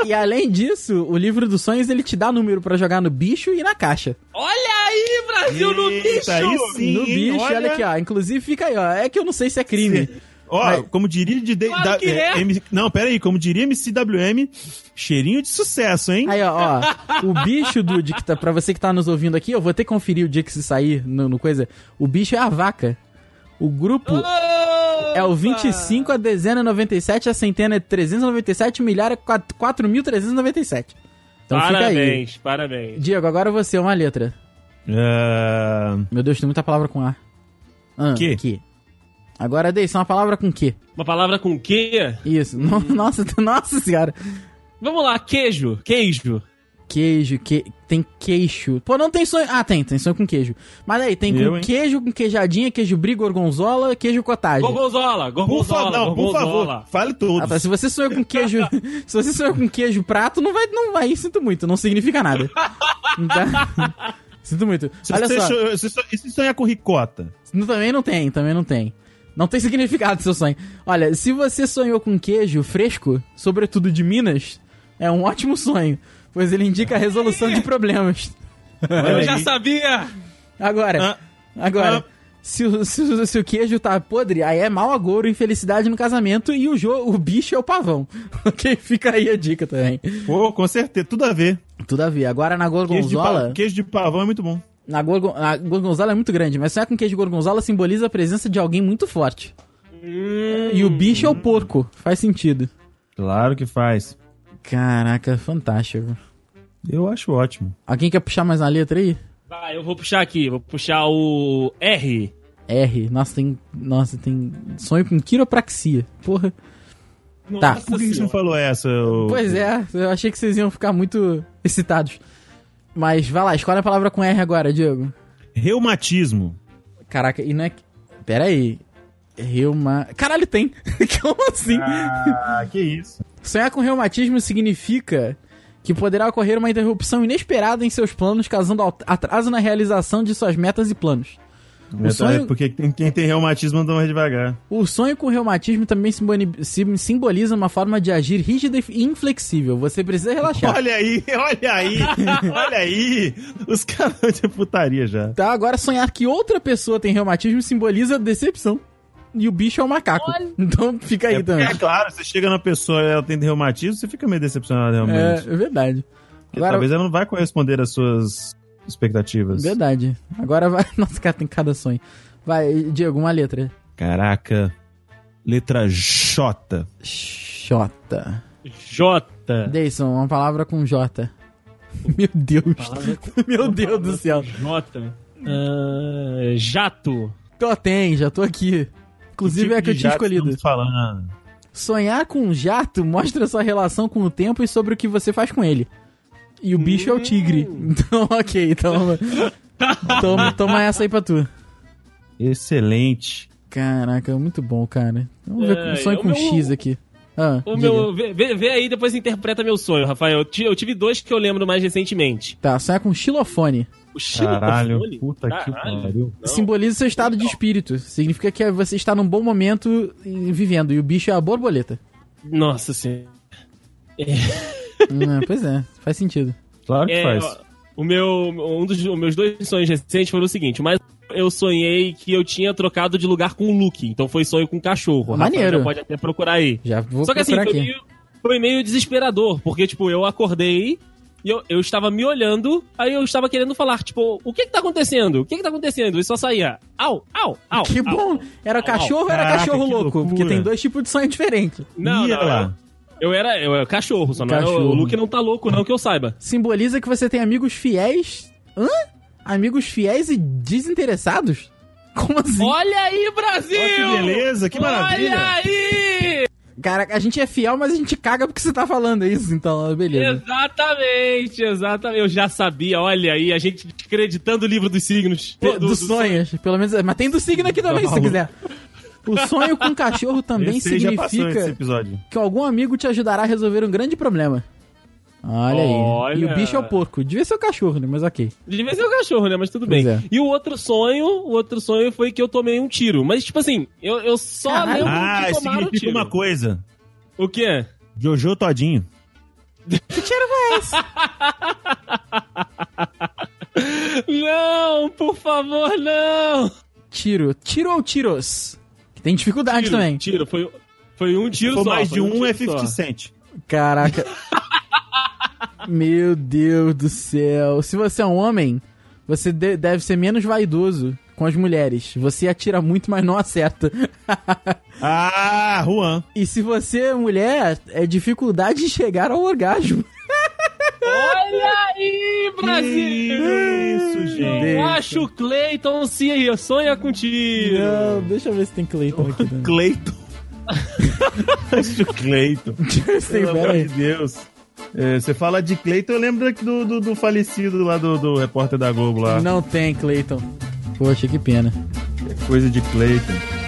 e além disso, o livro dos sonhos ele te dá número pra jogar no bicho e na caixa. Olha aí, Brasil, no Eita, bicho! aí sim. no bicho, olha... Olha- aqui, ó. Inclusive fica aí, ó. É que eu não sei se é crime. Ó, Mas- como diria de, de- Claro da- que é. M- não, pera aí, como diria MCWM, cheirinho de sucesso, hein? Aí, ó, ó, o bicho do de que tá, pra você que tá nos ouvindo aqui, eu vou ter que conferir o dia que se sair no, no coisa. O bicho é a vaca. O grupo é o 25, a dezena é 97, a centena é 397, o milhar é 4- 4.397. Então fica aí. parabéns, parabéns. Diego, agora você, uma letra. Ah, Meu Deus, tem muita palavra com A. Ah, Que? Que. Agora, Deison, uma palavra com Q. Uma palavra com Q? Isso. No- nossa, nossa senhora. Vamos lá, queijo, queijo. Queijo, que... tem queixo. Pô, não tem sonho. Ah, tem, tem sonho com queijo. Mas aí, tem Eu, com hein? queijo, com queijadinha, queijo brie, gorgonzola, queijo cottage. Gorgonzola, por gorgonzola, favor, não, por gorgonzola. favor, fale todos. Ah, tá. Se você sonhou com queijo. se você sonhou com queijo prato, não vai. Não vai, sinto muito, não significa nada. Tá? Sinto muito. Se Olha você só. cho- se so- e se sonhar com ricota? Também não tem, também não tem. Não tem significado seu sonho. Olha, se você sonhou com queijo fresco, sobretudo de Minas, é um ótimo sonho, pois ele indica a resolução de problemas. Eu já sabia! Agora, Ah, agora, ah. se, o, se, o- se o queijo tá podre, aí é mau agouro, infelicidade no casamento e o, jo, o bicho é o pavão. ok? Fica aí a dica também. Pô, com certeza, tudo a ver. Tudo a ver. Agora na Queijo de, gorgonzola, pa- queijo de pavão é muito bom. Na gorgon, a gorgonzola é muito grande, mas sonhar com queijo de gorgonzola simboliza a presença de alguém muito forte. Hum, E o bicho é o porco. Faz sentido. Claro que faz. Caraca, fantástico. Eu acho ótimo. Alguém quer puxar mais uma letra aí? Vai, eu vou puxar aqui, vou puxar o R. R. Nossa, tem. Nossa, tem. Sonho com quiropraxia. Porra. Tá. Nossa Por que, que você não falou essa? Pois é, eu achei que vocês iam ficar muito excitados. Mas vai lá, escolhe a palavra com R agora, Diego. Reumatismo. Caraca, e não é. Pera aí. Reuma. Caralho, tem! Como assim? Ah, que isso. Sonhar com reumatismo significa que poderá ocorrer uma interrupção inesperada em seus planos, causando atraso na realização de suas metas e planos. O sonho- É porque quem quem tem reumatismo anda mais devagar. O sonho com reumatismo também simboli- sim- simboliza uma forma de agir rígida e inflexível. Você precisa relaxar. Olha aí, olha aí, olha aí. Os caras de putaria já. Tá, agora sonhar que outra pessoa tem reumatismo simboliza decepção. E o bicho é um macaco. Olha. Então fica aí É, porque, também. é claro, você chega na pessoa e ela tem reumatismo, você fica meio decepcionado É, realmente. é verdade. Porque Agora, Talvez ela não vai corresponder às suas expectativas. verdade. Agora vai. Nossa, cara, tem cada sonho. Vai, Diego, uma letra. Caraca. Letra J. Xota. J. Deison, uma palavra com J. Meu Deus. Meu Deus do céu. J. Ah, jato. Tô, tem, já tô aqui. Inclusive é a que eu Tipo tinha escolhido. falando. Sonhar com um jato mostra sua relação com o tempo e sobre o que você faz com ele. E o bicho é o tigre. Então, ok, toma. toma, toma essa aí pra tu. Excelente. Caraca, muito bom, cara. Vamos ver É, sonho com meu- X aqui. Ah, O diga. meu, vê, vê- aí depois interpreta meu sonho, Rafael. Eu ti- Eu tive dois que eu lembro mais recentemente. Tá, sonhar com xilofone. O Caralho, xilofone? puta que Caralho. pariu. Não. Simboliza seu estado de espírito. Significa que você está num bom momento vivendo. E o bicho é a borboleta. Nossa senhora. Hum, pois é, faz sentido. Claro que É, faz. ó, o meu, um dos os meus dois sonhos recentes foram o seguinte, mas eu sonhei que eu tinha trocado de lugar com o Luke, então foi sonho com cachorro. O Rafael Maneiro. já pode até procurar aí. Já vou Só que assim, procurar foi aqui. meio, foi meio desesperador, porque, tipo, eu acordei e eu, eu estava me olhando, aí eu estava querendo falar, tipo, o que que tá acontecendo? O que que tá acontecendo? E só saía, au, au, au. Que au. bom! Era Au, cachorro ou era Caraca, cachorro louco? loucura. Porque tem dois tipos de sonho diferentes. Não, Ia não, lá. Eu era, eu era cachorro, só não era- Cachorro. o Luke não tá louco, não, que eu saiba. Simboliza que você tem amigos fiéis. Hã? Amigos fiéis e desinteressados? Como assim? Olha aí, Brasil! Olha que beleza, que maravilha. Olha aí! Cara, a gente é fiel, mas a gente caga porque você tá falando isso, então, beleza. Exatamente, exatamente. Eu já sabia, olha aí, a gente acreditando o livro dos signos. Pô, Do- dos do- sonhos, pelo menos. Mas tem do signo aqui também, se você quiser. O sonho com cachorro também Esse significa episódio. que algum amigo te ajudará a resolver um grande problema. Olha, aí. Olha. E o bicho é o porco. Devia ser o cachorro, né? Mas ok. Devia ser o cachorro, né? Mas tudo Pois bem. é. E o outro sonho, o outro sonho foi que eu tomei um tiro. Mas, tipo assim, eu, eu só Caralho. lembro Ah, de tomar o significa tiro. uma coisa. O quê? Jojo Todinho. Que tiro foi esse? Não, por favor, não! Tiro. Tiro ou tiros? Tem dificuldade Tiro, também. Tiro, foi, foi um tiro for só. mais foi de um, é tiro 50 só. Cent. Caraca. Meu Deus do céu. Se você é um homem, você de- deve ser menos vaidoso com as mulheres. Você atira muito, mas não acerta. Ah, Juan. E se você é mulher, é dificuldade de chegar ao orgasmo. Olha aí, Brasil! Isso, gente. Eu acho o Cleiton se sonha com tiro. Não, deixa eu ver se tem Cleiton aqui também. Cleiton. Acho Cleiton. Se tem, Pelo amor de Deus. É, você fala de Cleiton, eu lembro do, do, do falecido lá do, do repórter da Globo lá. Não tem Cleiton. Poxa, que pena. Coisa de Cleiton.